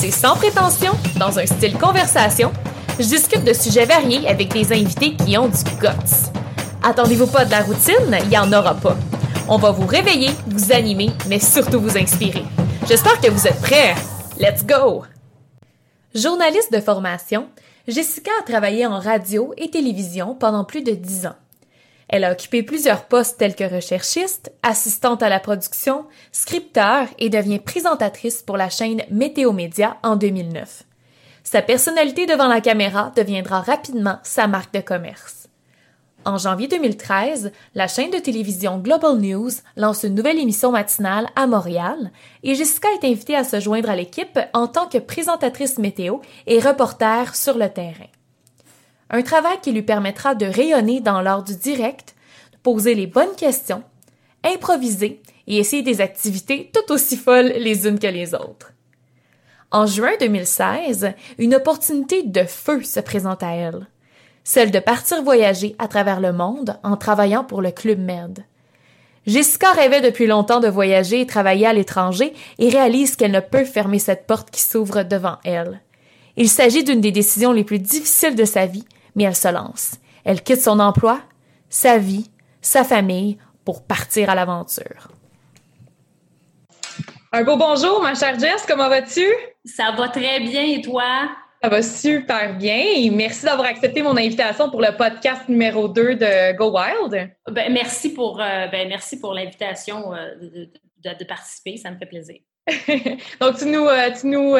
C'est sans prétention, dans un style conversation. Je discute de sujets variés avec des invités qui ont du guts. Attendez-vous pas de la routine, il n'y en aura pas. On va vous réveiller, vous animer, mais surtout vous inspirer. J'espère que vous êtes prêts. Let's go! Journaliste de formation, Jessica a travaillé en radio et télévision pendant plus de dix ans. Elle a occupé plusieurs postes tels que recherchiste, assistante à la production, scripteur et devient présentatrice pour la chaîne Météo Média en 2009. Sa personnalité devant la caméra deviendra rapidement sa marque de commerce. En janvier 2013, la chaîne de télévision Global News lance une nouvelle émission matinale à Montréal et Jessica est invitée à se joindre à l'équipe en tant que présentatrice météo et reporter sur le terrain. Un travail qui lui permettra de rayonner dans l'art du direct, de poser les bonnes questions, improviser et essayer des activités tout aussi folles les unes que les autres. En juin 2016, une opportunité de feu se présente à elle, celle de partir voyager à travers le monde en travaillant pour le Club Med. Jessica rêvait depuis longtemps de voyager et travailler à l'étranger et réalise qu'elle ne peut fermer cette porte qui s'ouvre devant elle. Il s'agit d'une des décisions les plus difficiles de sa vie, mais elle se lance. Elle quitte son emploi, sa vie, sa famille pour partir à l'aventure. Un beau bonjour, ma chère Jess, comment vas-tu? Ça va très bien et toi? Ça va super bien et merci d'avoir accepté mon invitation pour le podcast numéro 2 de Go Wild. Ben, merci pour, euh, ben, merci pour l'invitation euh, de, de, participer, ça me fait plaisir. Donc, tu nous, euh, tu, nous,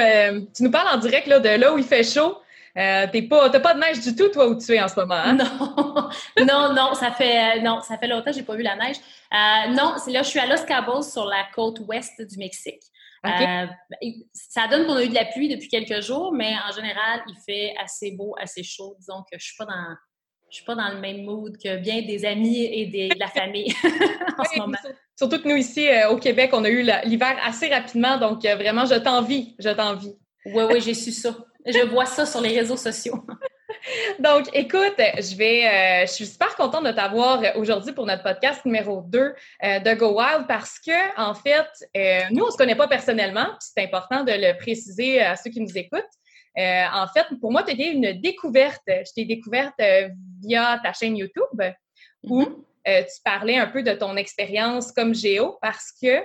tu nous parles en direct là, de là où il fait chaud. Euh, t'es pas, t'as pas de neige du tout, toi, où tu es en ce moment. Hein? Non, non, non, ça fait, non, ça fait longtemps que j'ai pas vu la neige. Euh, non, c'est là, je suis à Los Cabos, sur la côte ouest du Mexique. Euh, ça donne qu'on a eu de la pluie depuis quelques jours, mais en général, il fait assez beau, assez chaud. Disons que je suis pas dans, je suis pas dans le même mood que bien des amis et de la famille en ce moment. Surtout que nous, ici, au Québec, on a eu l'hiver assez rapidement, donc vraiment, je t'envie, je t'envie. Oui, oui, j'ai su ça. Je vois ça sur les réseaux sociaux. Donc, écoute, je vais, euh, je suis super contente de t'avoir aujourd'hui pour notre podcast numéro 2 euh, de Go Wild parce que, en fait, euh, nous, on se connaît pas personnellement, puis c'est important de le préciser à ceux qui nous écoutent. en fait, pour moi, tu été une découverte. Je t'ai découverte via ta chaîne YouTube où mm-hmm. tu parlais un peu de ton expérience comme géo parce que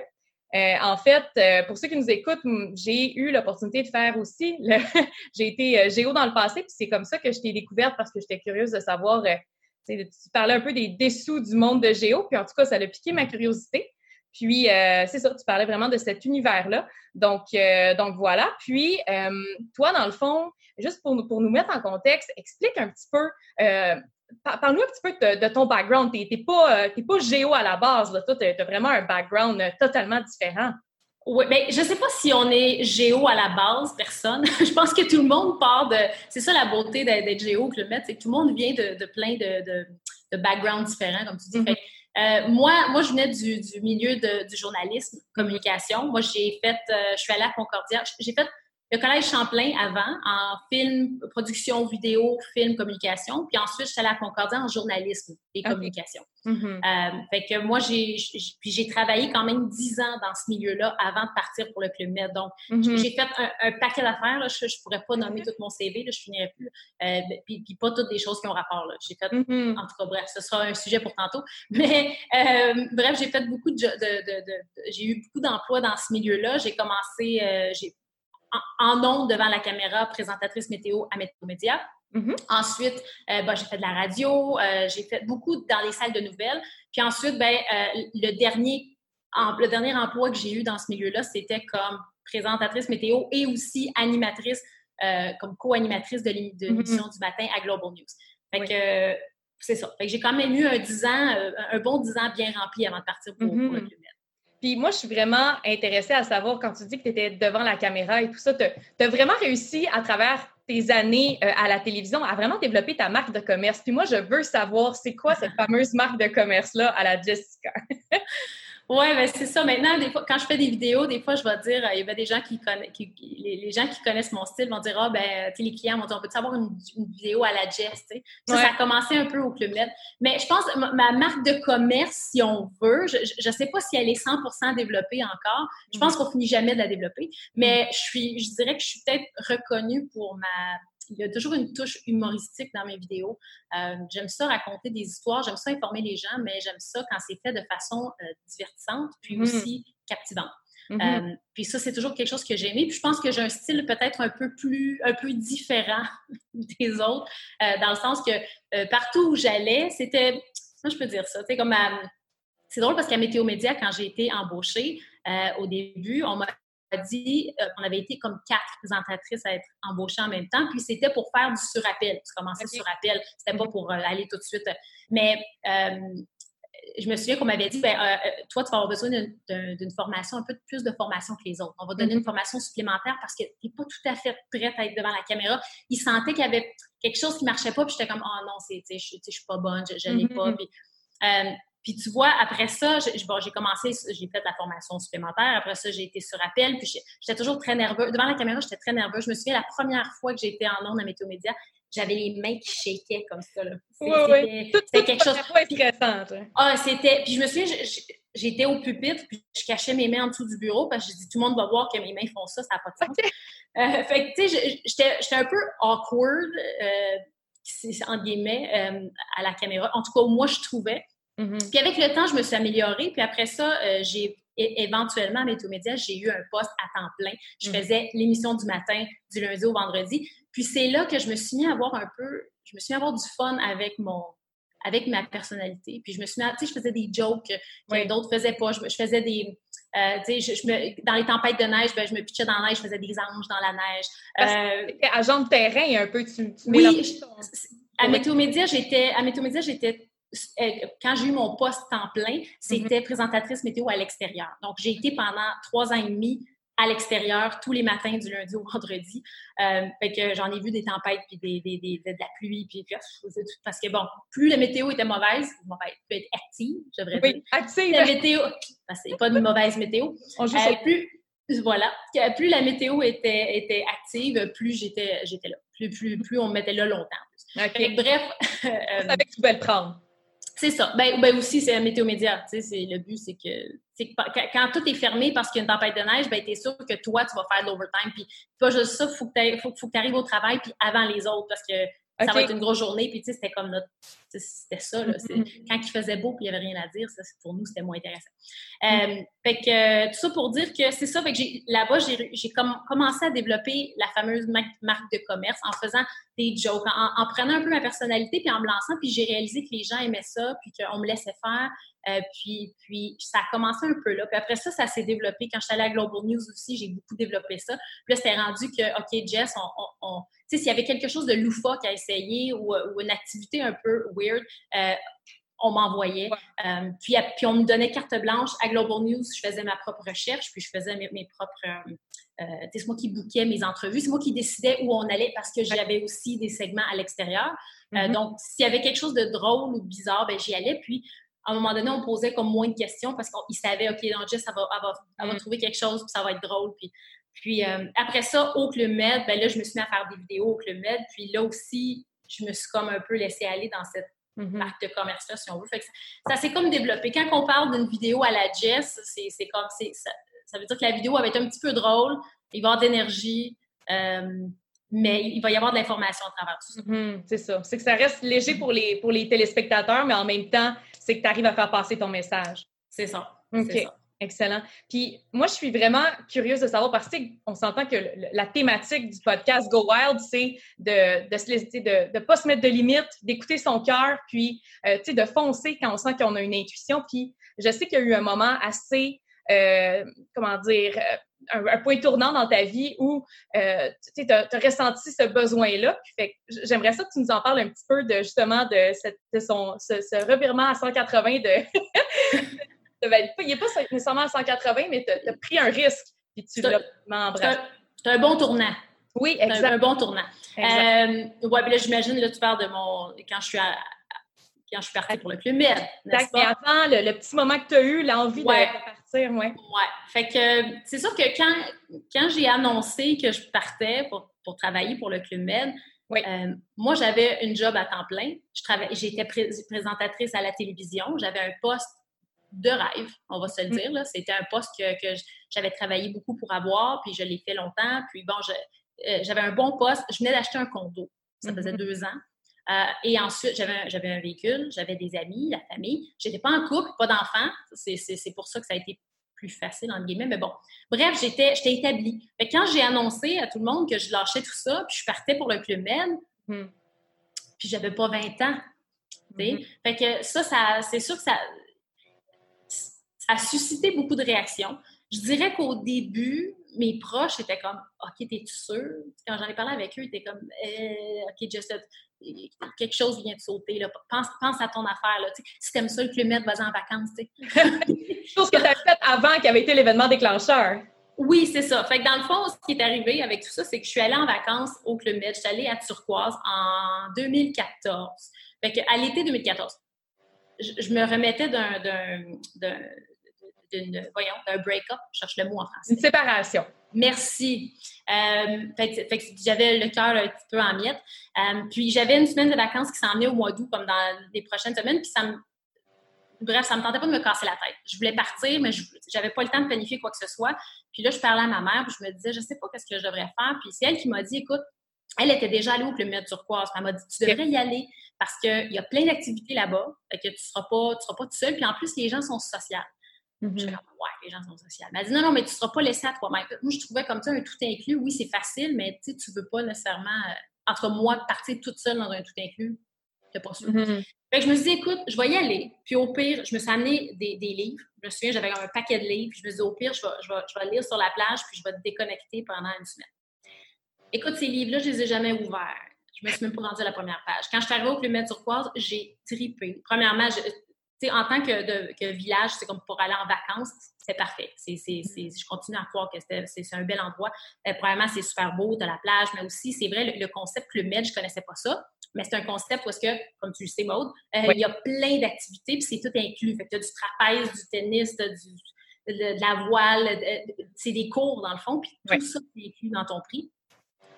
euh, en fait, euh, pour ceux qui nous écoutent, j'ai eu l'opportunité de faire aussi. j'ai été euh, géo dans le passé, puis c'est comme ça que je t'ai découverte parce que j'étais curieuse de savoir. tu parlais un peu des dessous du monde de géo, puis en tout cas, ça a piqué ma curiosité. Puis c'est ça, tu parlais vraiment de cet univers-là. Donc, donc voilà. Puis toi, dans le fond, juste pour, pour nous mettre en contexte, explique un petit peu Parle-nous un petit peu de, ton background. Tu n'es pas, euh, pas géo à la base. Là. Toi, tu as, vraiment un background euh, totalement différent. Oui, mais je ne sais pas si on est géo à la base, personne. je pense que tout le monde part de. C'est ça la beauté d'être géo, que le mettre, c'est que tout le monde vient de, plein de, de, backgrounds différents, comme tu dis. Mm-hmm. Euh, moi, moi, je venais du, du milieu du journalisme, communication. Moi, j'ai fait, je suis allée à Concordia. J'ai fait le Collège Champlain avant, en film, production vidéo, film, communication. Puis ensuite, j'étais allée à Concordia en journalisme et communication. Mm-hmm. Euh, fait que moi, j'ai, puis j'ai travaillé quand même dix ans dans ce milieu-là avant de partir pour le Club Med. Donc, mm-hmm. j'ai fait un, paquet d'affaires. Je, je pourrais pas nommer tout mon CV, là, je finirais plus. Euh, puis, puis, pas toutes des choses qui ont rapport. Là. J'ai fait, mm-hmm. en tout cas, bref, ce sera un sujet pour tantôt. Mais euh, bref, j'ai fait beaucoup de, de, de, de j'ai eu beaucoup d'emplois dans ce milieu-là. J'ai commencé, j'ai en, en devant la caméra, présentatrice météo à Météo Média. Mm-hmm. Ensuite, euh, ben, j'ai fait de la radio, euh, j'ai fait beaucoup dans les salles de nouvelles. Puis ensuite, ben, euh, le, dernier, le dernier emploi que j'ai eu dans ce milieu-là, c'était comme présentatrice météo et aussi animatrice, comme co-animatrice de mm-hmm. l'émission du matin à Global News. Fait que c'est ça. Fait que j'ai quand même eu un 10 ans, un bon 10 ans bien rempli avant de partir pour, mm-hmm. le Club Puis moi, je suis vraiment intéressée à savoir, quand tu dis que tu étais devant la caméra et tout ça, tu as vraiment réussi à travers tes années euh, à la télévision à vraiment développer ta marque de commerce. Puis moi, je veux savoir, c'est quoi cette fameuse marque de commerce-là à la Jessica? Oui, ben c'est ça. Maintenant, des fois, quand je fais des vidéos, des fois, je vais dire, il y avait des gens qui connaissent, les, gens qui connaissent mon style vont dire, ah, ben, tu les clients vont dire, on peut savoir une, vidéo à la Jess, tu sais? Ça, ça a commencé un peu au Club Med. Mais je pense, ma, ma marque de commerce, si on veut, je ne sais pas si elle est 100% développée encore. Je pense mm. qu'on finit jamais de la développer. Mais je suis, je dirais que je suis peut-être reconnue pour ma, il y a toujours une touche humoristique dans mes vidéos. Euh, j'aime ça raconter des histoires, j'aime ça informer les gens, mais j'aime ça quand c'est fait de façon euh, divertissante, puis mm-hmm. aussi captivante. Mm-hmm. Euh, puis ça, c'est toujours quelque chose que j'ai aimé. Puis je pense que j'ai un style peut-être un peu plus, un peu différent des autres, dans le sens que partout où j'allais, c'était, moi je peux dire ça, tu comme c'est drôle parce qu'à Météo Média, quand j'ai été embauchée, au début, on m'a dit euh, qu'on avait été comme quatre présentatrices à être embauchées en même temps, puis c'était pour faire du surappel. Tu commençais sur appel, c'était pas pour euh, aller tout de suite. Mais euh, je me souviens qu'on m'avait dit, ben, toi, tu vas avoir besoin d'une formation, un peu plus de formation que les autres. On va donner une mm-hmm. formation supplémentaire parce que tu n'es pas tout à fait prête à être devant la caméra. Ils sentaient qu'il y avait quelque chose qui marchait pas, puis j'étais comme, oh non, je ne suis pas bonne, je n'ai pas. Mm-hmm. Puis tu vois, après ça, j'ai commencé, j'ai fait la formation supplémentaire. Après ça, j'ai été sur appel. Puis j'étais toujours très nerveuse. Devant la caméra, j'étais très nerveuse. Je me souviens, la première fois que j'étais en ondes à Météo Média, j'avais les mains qui shakaient comme ça. C'était quelque chose. C'était Ah, c'était. Puis je me souviens, j'étais au pupitre, puis je cachais mes mains en dessous du bureau parce que je dis tout le monde va voir que mes mains font ça, ça n'a pas de sens. Euh, fait que, tu sais, j'étais un peu awkward, euh, en guillemets, euh, à la caméra. En tout cas, moi, je trouvais. Mm-hmm. Puis avec le temps, je me suis améliorée. Puis après ça, euh, j'ai éventuellement à Média, j'ai eu un poste à temps plein. Je mm. faisais l'émission du matin, du lundi au vendredi. Puis c'est là que je me suis mis à avoir un peu, je me suis mis à avoir du fun avec mon, avec ma personnalité. Puis je me suis mis, tu sais, je faisais des jokes que d'autres faisaient pas. Je, faisais des, euh, tu sais, je, me, dans les tempêtes de neige, ben, je me pitchais dans la neige, je faisais des anges dans la neige. Euh, agent de terrain un peu, tu, tu oui, à Météo Média, j'étais, à Météo Média, j'étais euh, quand j'ai eu mon poste temps plein, c'était mhm. présentatrice météo à l'extérieur. Donc, j'ai été pendant trois ans et demi à l'extérieur tous les matins du lundi au vendredi. Euh, fait que j'en ai vu des tempêtes puis des, des, des, de la pluie puis, parce que bon, plus la météo était mauvaise, mauvaise peut être active, je devrais oui, active. La météo, c'est pas de mauvaise météo. On joue euh, plus voilà, plus la météo était, était active, plus j'étais j'étais là. Plus, plus, plus on me mettait là longtemps. Okay. bref. euh, savais que tu pouvais le prendre. C'est ça. Ben, ben aussi, c'est un météo média. Le but, c'est que, quand, tout est fermé parce qu'il y a une tempête de neige, ben, tu es sûr que toi, tu vas faire de l'overtime. Puis, pas juste ça, il faut que tu arrives au travail puis avant les autres parce que ça va être une grosse journée. Puis, tu sais, c'était comme notre. C'était ça. Là. Mm-hmm. Quand il faisait beau puis il n'y avait rien à dire, ça, pour nous, c'était moins intéressant. Mm. Euh, fait que, tout ça pour dire que c'est ça. Fait que là-bas, j'ai commencé à développer la fameuse marque de commerce en faisant des jokes, en, prenant un peu ma personnalité puis en me lançant. Puis, j'ai réalisé que les gens aimaient ça puis qu'on me laissait faire. Euh, puis, puis, ça a commencé un peu là. Puis après ça, ça s'est développé. Quand je suis allée à Global News aussi, j'ai beaucoup développé ça. Puis là, c'était rendu que, OK, Jess, on tu sais, s'il y avait quelque chose de loufoque à essayer ou, ou une activité un peu weird, euh, on m'envoyait. Euh, puis, puis, on me donnait carte blanche. À Global News, je faisais ma propre recherche, puis je faisais mes, propres... Euh, c'est moi qui bouquais mes entrevues. C'est moi qui décidais où on allait parce que j'avais aussi des segments à l'extérieur. Mm-hmm. donc, s'il y avait quelque chose de drôle ou bizarre, ben j'y allais. Puis, à un moment donné, on posait comme moins de questions parce qu'ils savaient, OK, non, Jess, elle va, va, mm. trouver quelque chose, puis ça va être drôle. Puis, puis euh, après ça, au Club Med, ben là, je me suis mis à faire des vidéos au Club Med. Puis là aussi, je me suis comme un peu laissée aller dans cette mm-hmm. marque de commerce-là, si on veut. Fait que ça, s'est comme développé. Quand on parle d'une vidéo à la Jess, c'est comme... Ça, ça veut dire que la vidéo va être un petit peu drôle, il va y avoir d'énergie, euh, mais il va y avoir de l'information à travers tout ça. Mm-hmm. c'est ça. C'est que ça reste léger pour les, pour les téléspectateurs, mais en même temps, c'est que tu arrives à faire passer ton message. C'est ça. OK. Ça. Excellent. Puis moi, je suis vraiment curieuse de savoir parce qu'on s'entend que la thématique du podcast Go Wild, c'est de de se de, pas se mettre de limites, d'écouter son cœur, puis euh, sais, de foncer quand on sent qu'on a une intuition. Puis je sais qu'il y a eu un moment assez, euh, comment dire, euh, un, point tournant dans ta vie où euh, tu as, ressenti ce besoin-là. J'aimerais ça que tu nous en parles un petit peu de justement de, cette, de son, ce, ce revirement à 180 de il n'est pas nécessairement à 180, mais tu as, pris un risque, puis tu l'as. C'est un bon tournant. Oui, exact. Un, bon tournant. Euh, ouais, puis là, j'imagine, là, tu parles de mon. Quand je suis à, quand je suis partie pour le Club Med. Exact. Attends, le, petit moment que tu as eu, l'envie de partir, oui. Oui. Fait que c'est sûr que quand, quand j'ai annoncé que je partais pour, pour travailler pour le Club Med, euh, moi, j'avais une job à temps plein. J'étais présentatrice à la télévision. J'avais un poste de rêve, on va se le mm. dire. C'était un poste que, que j'avais travaillé beaucoup pour avoir, puis je l'ai fait longtemps. Puis bon, euh, j'avais un bon poste. Je venais d'acheter un condo. Ça faisait mm-hmm. deux ans. Euh, et ensuite, j'avais un véhicule, j'avais des amis, la famille. Je n'étais pas en couple, pas d'enfants. C'est pour ça que ça a été plus facile, entre guillemets. Mais bon, bref, j'étais établie. quand j'ai annoncé à tout le monde que je lâchais tout ça, puis je partais pour le Club Med, hmm. puis j'avais pas 20 ans. Mm-hmm. Fait que ça, ça c'est sûr que ça, ça a suscité beaucoup de réactions. Je dirais qu'au début, mes proches étaient comme OK, t'es-tu sûr? Quand j'en ai parlé avec eux, ils étaient comme eh, OK, just quelque chose vient de sauter. Là. Pense, pense à ton affaire. Là. Si t'aimes ça, le Club Med, vas-y en vacances. chose que tu as fait avant qui avait été l'événement déclencheur. Oui, c'est ça. Fait que dans le fond, ce qui est arrivé avec tout ça, c'est que je suis allée en vacances au Club Med. Je suis allée à Turquoise en 2014. Fait que à l'été 2014, je, me remettais d'un voyons, d'un break-up, je cherche le mot en français. Une séparation. Merci. Euh, j'avais le cœur un petit peu en miettes. Euh, puis j'avais une semaine de vacances qui s'en venait au mois d'août, comme dans les prochaines semaines. Puis ça me... Bref, ça me tentait pas de me casser la tête. Je voulais partir, mais j'avais pas le temps de planifier quoi que ce soit. Puis là, je parlais à ma mère, puis je me disais, je sais pas qu'est-ce que je devrais faire. Puis c'est elle qui m'a dit, écoute, elle était déjà allée au Club Med Turquoise. Elle m'a dit, tu devrais y aller parce qu'il y a plein d'activités là-bas, que tu ne seras pas, tu seras pas tout seul. Puis en plus, les gens sont sociaux. Je suis mm-hmm. comme, ouais, les gens sont sociaux. Elle m'a dit, non, non, mais tu ne seras pas laissé à toi-même. Moi, je trouvais comme ça un tout inclus. Oui, c'est facile, mais tu ne veux pas nécessairement, euh, entre moi, partir toute seule dans un tout inclus. Pas sûr. Mm-hmm. Fait que je me suis dit, écoute, je vais y aller. Puis au pire, je me suis amené des, des livres. Je me souviens, j'avais un paquet de livres. Puis je me suis dit, au pire, je vais, je, vais, je vais lire sur la plage, puis je vais te déconnecter pendant une semaine. Écoute, ces livres-là, je les ai jamais ouverts. Je me suis même pas rendue à la première page. Quand je suis arrivée au Club Med Turquoise, j'ai tripé. Premièrement, je, en tant que, village, c'est comme pour aller en vacances, c'est parfait. je continue à croire que c'est un bel endroit. Euh, premièrement, c'est super beau, de la plage, mais aussi, c'est vrai, le, concept Club Med, je ne connaissais pas ça, mais c'est un concept où est-ce que, comme tu le sais, Maude, euh, il y a plein d'activités, puis c'est tout inclus. Fait tu as du trapèze, du tennis, du, de, la voile, c'est des cours dans le fond, puis tout ça est inclus dans ton prix.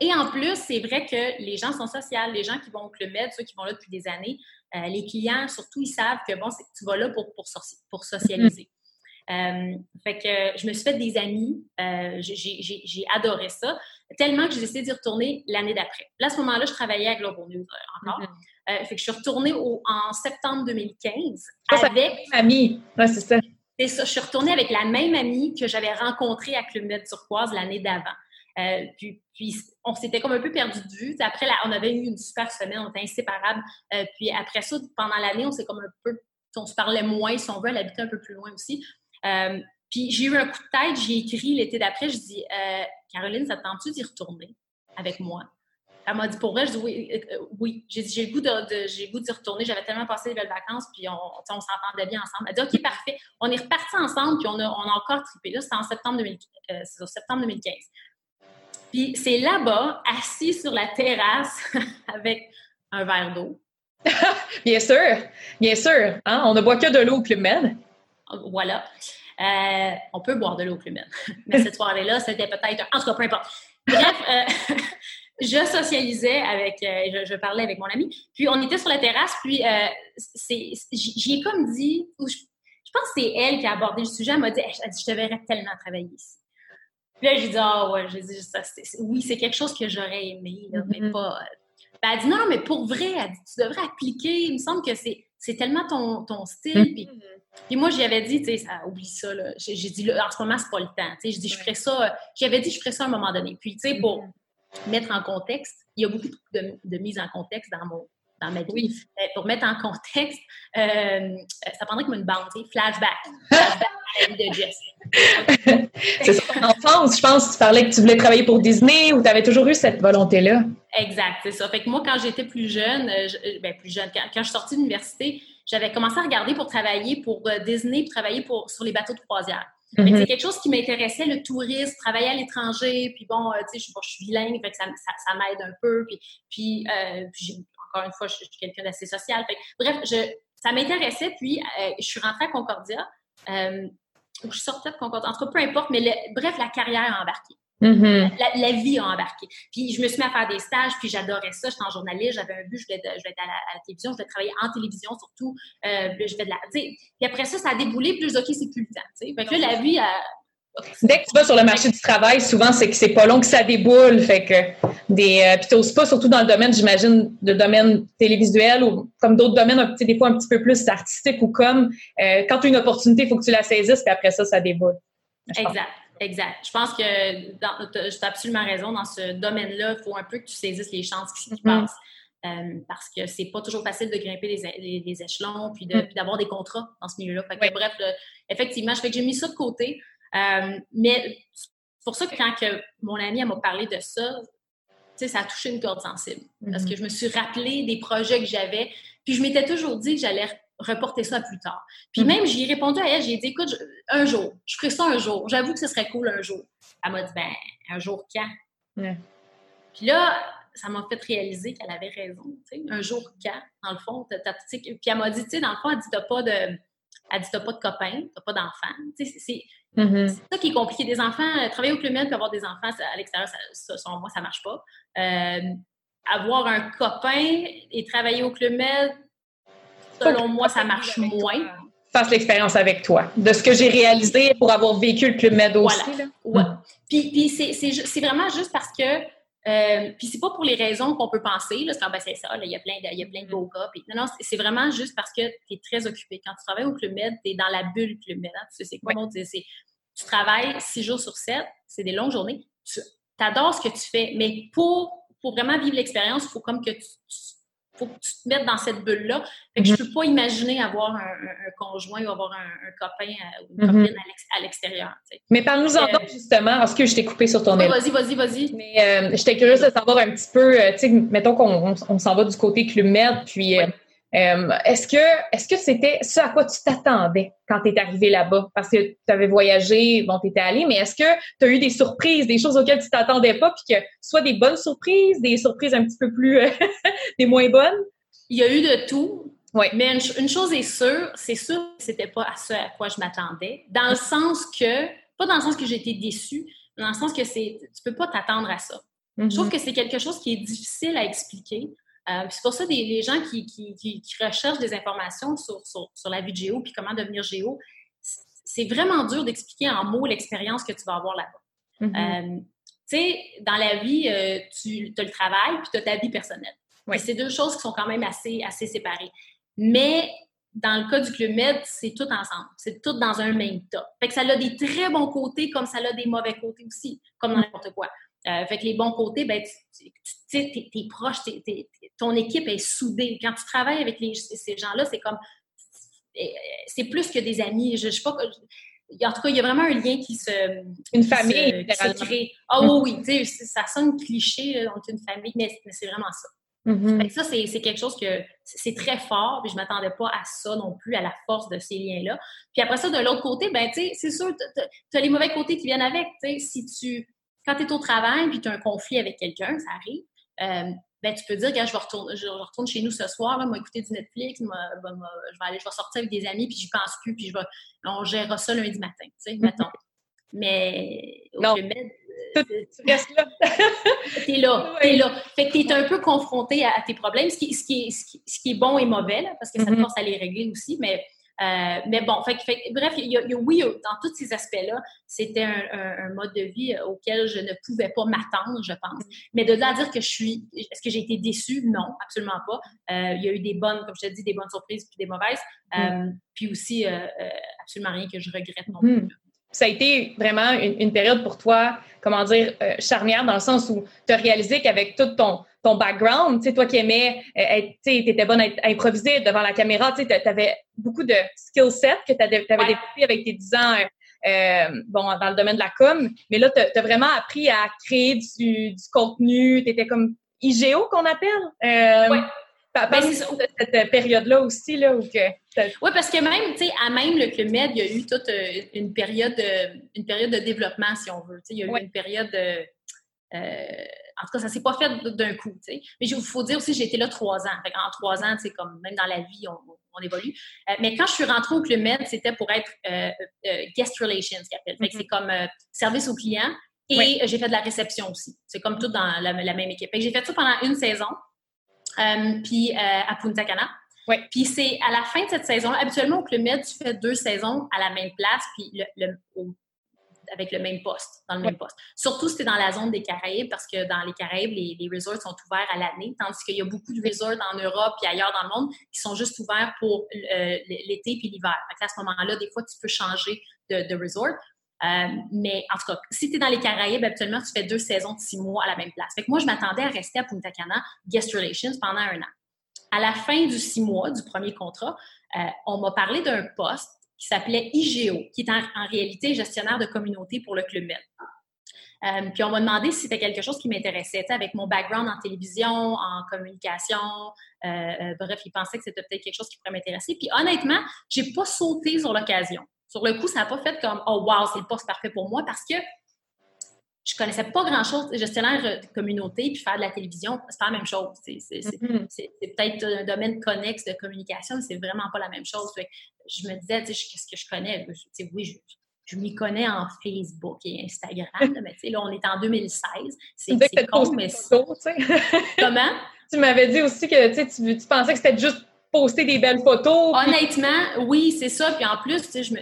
Et en plus, c'est vrai que les gens sont sociaux, les gens qui vont au Club Med, ceux qui vont là depuis des années, euh, les clients, surtout, ils savent que bon, tu vas là pour, pour, pour socialiser. Euh, fait que je me suis fait des amis, euh, j'ai adoré ça, tellement que j'ai décidé d'y retourner l'année d'après. Là, à ce moment-là, je travaillais à Global News encore. Mm-hmm. fait que je suis retournée en septembre 2015 avec... La même amie, c'est ça. C'est ça, je suis retournée avec la même amie que j'avais rencontrée à Club Med Turquoise l'année d'avant. Euh, puis, on s'était comme un peu perdu de vue. après, on avait eu une super semaine, on était inséparables. Euh, puis après ça, pendant l'année, on s'est comme un peu, on se parlait moins, si on veut, elle habitait un peu plus loin aussi. Euh, puis j'ai eu un coup de tête, j'ai écrit l'été d'après, je dis Caroline, ça te tente-tu d'y retourner avec moi? Elle m'a dit pour vrai, je dis oui, oui. J'ai dit j'ai le goût de, j'ai goût d'y retourner. J'avais tellement passé des belles vacances, puis on, s'entendait bien ensemble. Elle dit OK, parfait. On est repartis ensemble, puis on a, encore trippé. Là, c'était en septembre, 2000, septembre 2015. Puis c'est là-bas, assis sur la terrasse avec un verre d'eau. bien sûr, bien sûr. Hein? On ne boit que de l'eau au Club Med. Voilà. Euh, on peut boire de l'eau au Club Med. Mais cette soirée-là, c'était peut-être... En tout cas, peu importe. Bref, euh, je socialisais avec... Euh, je, parlais avec mon ami. Puis on était sur la terrasse, puis j'y ai comme dit... Je, pense que c'est elle qui a abordé le sujet. Elle m'a dit, dit, je te verrais tellement travailler ici. Puis là, j'ai dit, ah ouais, j'ai dit, ça, oui, c'est quelque chose que j'aurais aimé, là, mais mm-hmm. pas. Puis elle a dit, non, mais pour vrai, elle dit, tu devrais appliquer. Il me semble que c'est, c'est tellement ton, ton style. Puis, mm-hmm. puis moi, j'y avais dit, tu sais, oublie ça, là. J'ai, dit, en ce moment, c'est pas le temps. Tu sais, je dis, je ferais ça. J'avais dit, je ferais ça à un moment donné. Puis, tu sais, pour mm-hmm. mettre en contexte, il y a beaucoup de, de mise en contexte dans mon, dans ma vie. Euh, pour mettre en contexte, euh, ça prendrait comme une bande, tu sais, flashback. Flashback la vie de Jess. c'est ça, ton enfance, je pense. Tu parlais que tu voulais travailler pour Disney ou tu avais toujours eu cette volonté-là. Exact, c'est ça. Fait que moi, quand j'étais plus jeune, euh, ben plus jeune, quand, je suis sortie de l'université, j'avais commencé à regarder pour travailler pour euh, Disney, pour travailler pour, sur les bateaux de croisière. Mm-hmm. C'est quelque chose qui m'intéressait, le tourisme, travailler à l'étranger, puis bon, euh, tu sais, je, suis bilingue, fait que ça, ça, m'aide un peu, puis, puis, encore une fois, je, suis quelqu'un d'assez social. bref, je, ça m'intéressait, puis je suis rentrée à Concordia, je sortais de Concordia, en tout cas, peu importe, mais bref, la carrière a embarqué. Mm-hmm. la, vie a embarqué. Puis je me suis mis à faire des stages, puis j'adorais ça. J'étais en journaliste, j'avais un but, je voulais, je être à la, télévision, je voulais travailler en télévision surtout. Euh, je vais de la, puis après ça, ça a déboulé, puis je ok, c'est plus le temps. Fait que là, la vie a, Dès que tu vas sur le marché du travail, souvent, c'est que c'est pas long que ça déboule. Fait que des. Euh, puis t'oses pas, surtout dans le domaine, j'imagine, de domaine télévisuel ou comme d'autres domaines, des fois un petit peu plus artistiques ou comme euh, quand tu as une opportunité, il faut que tu la saisisses, puis après ça, ça déboule. Exact. Exact. Je pense que tu as absolument raison. Dans ce domaine-là, il faut un peu que tu saisisses les chances qui, se mm-hmm. passent. Euh, parce que c'est pas toujours facile de grimper les, échelons puis mm. d'avoir des contrats dans ce milieu-là. Bref, effectivement, je fais que j'ai mis ça de côté. Euh, mais c'est pour ça que quand que mon amie m'a parlé de ça, ça a touché une corde sensible. Parce mm-hmm. que je me suis rappelé des projets que j'avais. Puis je m'étais toujours dit que j'allais reporter ça plus tard. Puis mm-hmm. même, j'ai répondu à elle, j'ai dit, écoute, un jour, je ferai ça un jour. J'avoue que ce serait cool un jour. Elle m'a dit, ben, un jour quand? Puis là, ça m'a fait réaliser qu'elle avait raison. Un jour quand, dans le fond, puis elle m'a dit, tu sais, dans le fond, elle dit, t'as pas de, elle dit, t'as pas de copains, t'as pas d'enfants. Mm-hmm. C'est ça qui est compliqué. Des enfants, euh, travailler au Club Med avoir des enfants à l'extérieur, ça, selon moi, ça marche pas. Euh, avoir un copain et travailler au Club Med, selon moi, ça marche moins. Fasse l'expérience avec toi. De ce que j'ai réalisé pour avoir vécu le Club Med aussi. Voilà. Mm. Puis, puis c'est vraiment juste parce que euh, puis c'est pas pour les raisons qu'on peut penser, là, ben, c'est ça, il y a plein de, il y a plein de yoga. Puis, non, non, c'est vraiment juste parce que tu es très occupé. Quand tu travailles au Club Med, tu es dans la bulle Club Med. Hein. Tu sais, c'est quoi? Tu travailles six jours sur sept, c'est des longues journées. Tu adores ce que tu fais, mais pour, pour vraiment vivre l'expérience, il faut comme que tu faut que tu te mettes dans cette bulle-là. Fait que je mhm. peux pas imaginer avoir un, conjoint ou avoir un, copain euh, ou une mhm. copine à l'extérieur. Mais parle-nous en euh, justement, parce que je t'ai coupé sur ton oui, Vas-y, vas-y, vas-y. Mais euh, j'étais curieuse de savoir un petit peu, tu sais, mettons qu'on on, s'en va du côté Club Med, puis euh, est-ce que est-ce que c'était ce à quoi tu t'attendais quand tu es arrivé là-bas? Parce que tu avais voyagé, bon, tu étais allé, mais est-ce que tu as eu des surprises, des choses auxquelles tu t'attendais pas, puis que soit des bonnes surprises, des surprises un petit peu plus des moins bonnes? Il y a eu de tout. Oui. Mais une, chose est sûre, c'est sûr que c'était pas à ce à quoi je m'attendais. Dans le sens que, pas dans le sens que j'étais déçue, mais dans le sens que c'est, tu peux pas t'attendre à ça. Je trouve mm-hmm. que c'est quelque chose qui est difficile à expliquer. Euh, c'est pour ça des les gens qui, qui, qui, recherchent des informations sur, sur, sur, la vie de géo puis comment devenir géo, c'est vraiment dur d'expliquer en mots l'expérience que tu vas avoir là-bas. Mm-hmm. Euh, tu sais, dans la vie, euh, tu as le travail puis tu as ta vie personnelle. C'est deux choses qui sont quand même assez, assez séparées. Mais dans le cas du Club Med, c'est tout ensemble. C'est tout dans un même tas. Fait que ça a des très bons côtés comme ça a des mauvais côtés aussi, comme dans n'importe quoi. Euh, fait que les bons côtés, ben, tu sais, t'es es proche, ton équipe est soudée. Quand tu travailles avec les, ces gens-là, c'est comme, c'est plus que des amis. Je, je sais pas, en tout cas, il y a vraiment un lien qui se. Une famille, qui se crée. Ah oh, oui, tu sais, ça sonne cliché, entre une famille, mais, c'est vraiment ça. Mm-hmm. ça, c'est quelque chose que c'est très fort, puis je m'attendais pas à ça non plus, à la force de ces liens-là. Puis après ça, de l'autre côté, ben, tu sais, c'est sûr, tu as les mauvais côtés qui viennent avec. Tu sais, si tu quand tu es au travail puis tu as un conflit avec quelqu'un, ça arrive, euh, ben, tu peux dire, je vais, retourner, je retourne chez nous ce soir, là, écouter du Netflix, je, vais aller, je vais sortir avec des amis, puis je pense plus, puis je vais, on gérera ça lundi matin, tu sais, mettons. Mais au non. Euh, tu restes là. t'es là, t'es là. Fait que t'es un peu confronté à, tes problèmes, ce qui, ce, qui est, ce, qui, est, bon et mauvais, là, parce que ça te mm-hmm. force à les régler aussi, mais euh, mais bon, fait, bref, il y, a, oui, dans tous ces aspects-là, c'était un, mode de vie euh, auquel je ne pouvais pas m'attendre, je pense. Mais de là à dire que je suis, est-ce que j'ai été déçue? Non, absolument pas. Euh, il y a eu des bonnes, comme je te dis, des bonnes surprises puis des mauvaises. Mm. Puis aussi, absolument rien que je regrette non plus. Mm. Ça a été vraiment une, période pour toi, comment dire, charnière dans le sens où tu as réalisé qu'avec tout ton, ton background, tu sais, toi qui aimais euh, être, tu étais bonne à, improviser devant la caméra, tu sais, avais beaucoup de skill set que tu avais, développé avec tes 10 ans, euh, bon, dans le domaine de la com, mais là, tu as, vraiment appris à créer du, du contenu, tu étais comme IGO qu'on appelle. Euh, Ben, c'est de cette période-là aussi, là, où que... Oui, parce que même, tu sais, à même le Club Med, il y a eu toute euh, une période de, une période de développement, si on veut. Tu sais, il y a eu une période de... Euh, en tout cas, ça s'est pas fait d'un coup. Mais il faut dire aussi, j'ai été là trois ans. Fait en trois ans, sais, comme même dans la vie, on, on évolue. Euh, mais quand je suis rentrée au Club Med, c'était pour être guest relations, qu'appelle. Fait que mm-hmm. c'est comme service aux clients. Et j'ai fait de la réception aussi. C'est comme tout dans la, même équipe. J'ai fait ça pendant une saison, euh, puis euh, à Punta Cana. Puis c'est à la fin de cette saison-là, habituellement au Club Med, tu fais deux saisons à la même place, puis le, avec le même poste, dans le même poste. Surtout si tu es dans la zone des Caraïbes, parce que dans les Caraïbes, les, resorts sont ouverts à l'année, tandis qu'il y a beaucoup de resorts en Europe et ailleurs dans le monde qui sont juste ouverts pour euh, l'été puis l'hiver. À ce moment-là, des fois, tu peux changer de, de resort. Euh, mais en tout cas, si tu es dans les Caraïbes, habituellement, tu fais deux saisons de six mois à la même place. Fait que moi, je m'attendais à rester à Punta Cana, Guest Relations, pendant un an. À la fin du six mois du premier contrat, euh, on m'a parlé d'un poste qui s'appelait IGO, qui est en, réalité gestionnaire de communauté pour le Club Med. Euh, puis on m'a demandé si c'était quelque chose qui m'intéressait, avec mon background en télévision, en communication. bref, ils pensaient que c'était peut-être quelque chose qui pourrait m'intéresser. Puis honnêtement, j'ai pas sauté sur l'occasion. Sur le coup, ça n'a pas fait comme Oh wow, c'est le poste parfait pour moi parce que je connaissais pas grand-chose gestionnaire de communauté puis faire de la télévision, c'est pas la même chose. C'est mm-hmm. peut-être un domaine connexe de communication, mais c'est vraiment pas la même chose. Je me disais, qu'est-ce que je connais? oui, je, m'y connais en Facebook et Instagram, mais là, on est en 2016. C'est con, mais... Comment? Tu m'avais dit aussi que tu, tu pensais que c'était juste poster des belles photos. Honnêtement, oui, c'est ça. Puis en plus, je me,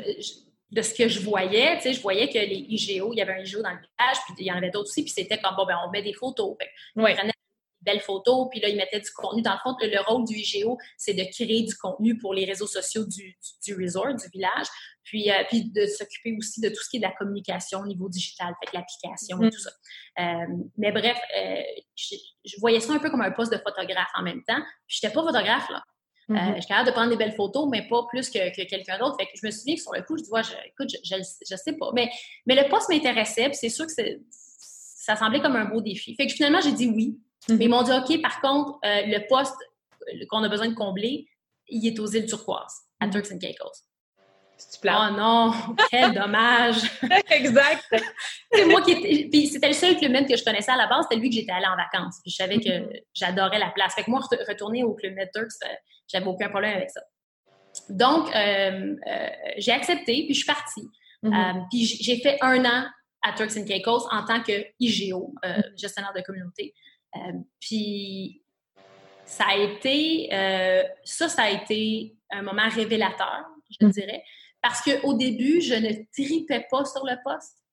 de ce que je voyais, je voyais que les IGO, il y avait un IGO dans le village, puis il y en avait d'autres aussi, puis c'était comme, bon, ben, on met des photos. Fait, des belles photos, puis là, ils mettaient du contenu. Dans le fond, le, rôle du IGO, c'est de créer du contenu pour les réseaux sociaux du, du, resort, du village, puis, euh, puis de s'occuper aussi de tout ce qui est de la communication au niveau digital, fait l'application et mm. tout ça. Euh, mais bref, euh, je, je, voyais ça un peu comme un poste de photographe en même temps. Je n'étais pas photographe, là. Euh, mm-hmm. je suis capable de prendre des belles photos, mais pas plus que, quelqu'un d'autre. Fait que je me souviens que sur le coup, je dis, je, écoute, je, je, sais pas. Mais, mais le poste m'intéressait, puis c'est sûr que ça semblait comme un beau défi. Fait que finalement, j'ai dit oui. Mm-hmm. Mais ils m'ont dit, OK, par contre, euh, le poste qu'on a besoin de combler, il est aux îles turquoises, à mm-hmm. Turks and Caicos. Oh non, quel dommage! exact! c'est moi qui Puis c'était le seul club que je connaissais à la base, c'était lui que j'étais allée en vacances. Puis je savais que j'adorais la place. Fait que moi, retourner au club med Turks, euh, j'avais aucun problème avec ça. Donc, euh, euh, j'ai accepté, puis je suis partie. Mm-hmm. puis j'ai fait un an à Turks and Caicos en tant que IGO, mm-hmm. gestionnaire de communauté. puis ça a été, ça, ça a été un moment révélateur, je mm-hmm. dirais. Parce qu'au début, je ne tripais pas sur le poste.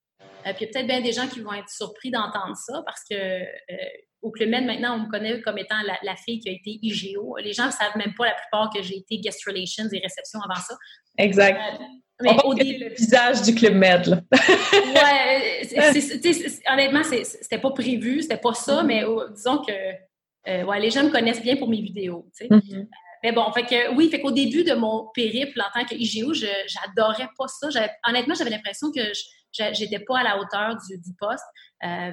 Euh, puis il y a peut-être bien des gens qui vont être surpris d'entendre ça parce que euh, au Club Med, maintenant, on me connaît comme étant la, fille qui a été IGO. Les gens ne savent même pas la plupart que j'ai été guest relations et réception avant ça. Exact. Euh, mais au début, le visage du Club Med. Là. ouais, honnêtement, c'était pas prévu, c'était pas ça, mm-hmm. mais disons que ouais, les gens me connaissent bien pour mes vidéos. Mm-hmm. Mais bon, fait que oui, fait qu'au début de mon périple en tant que IGO, j'adorais pas ça. Honnêtement, j'avais l'impression que j'étais pas à la hauteur du, poste. Euh,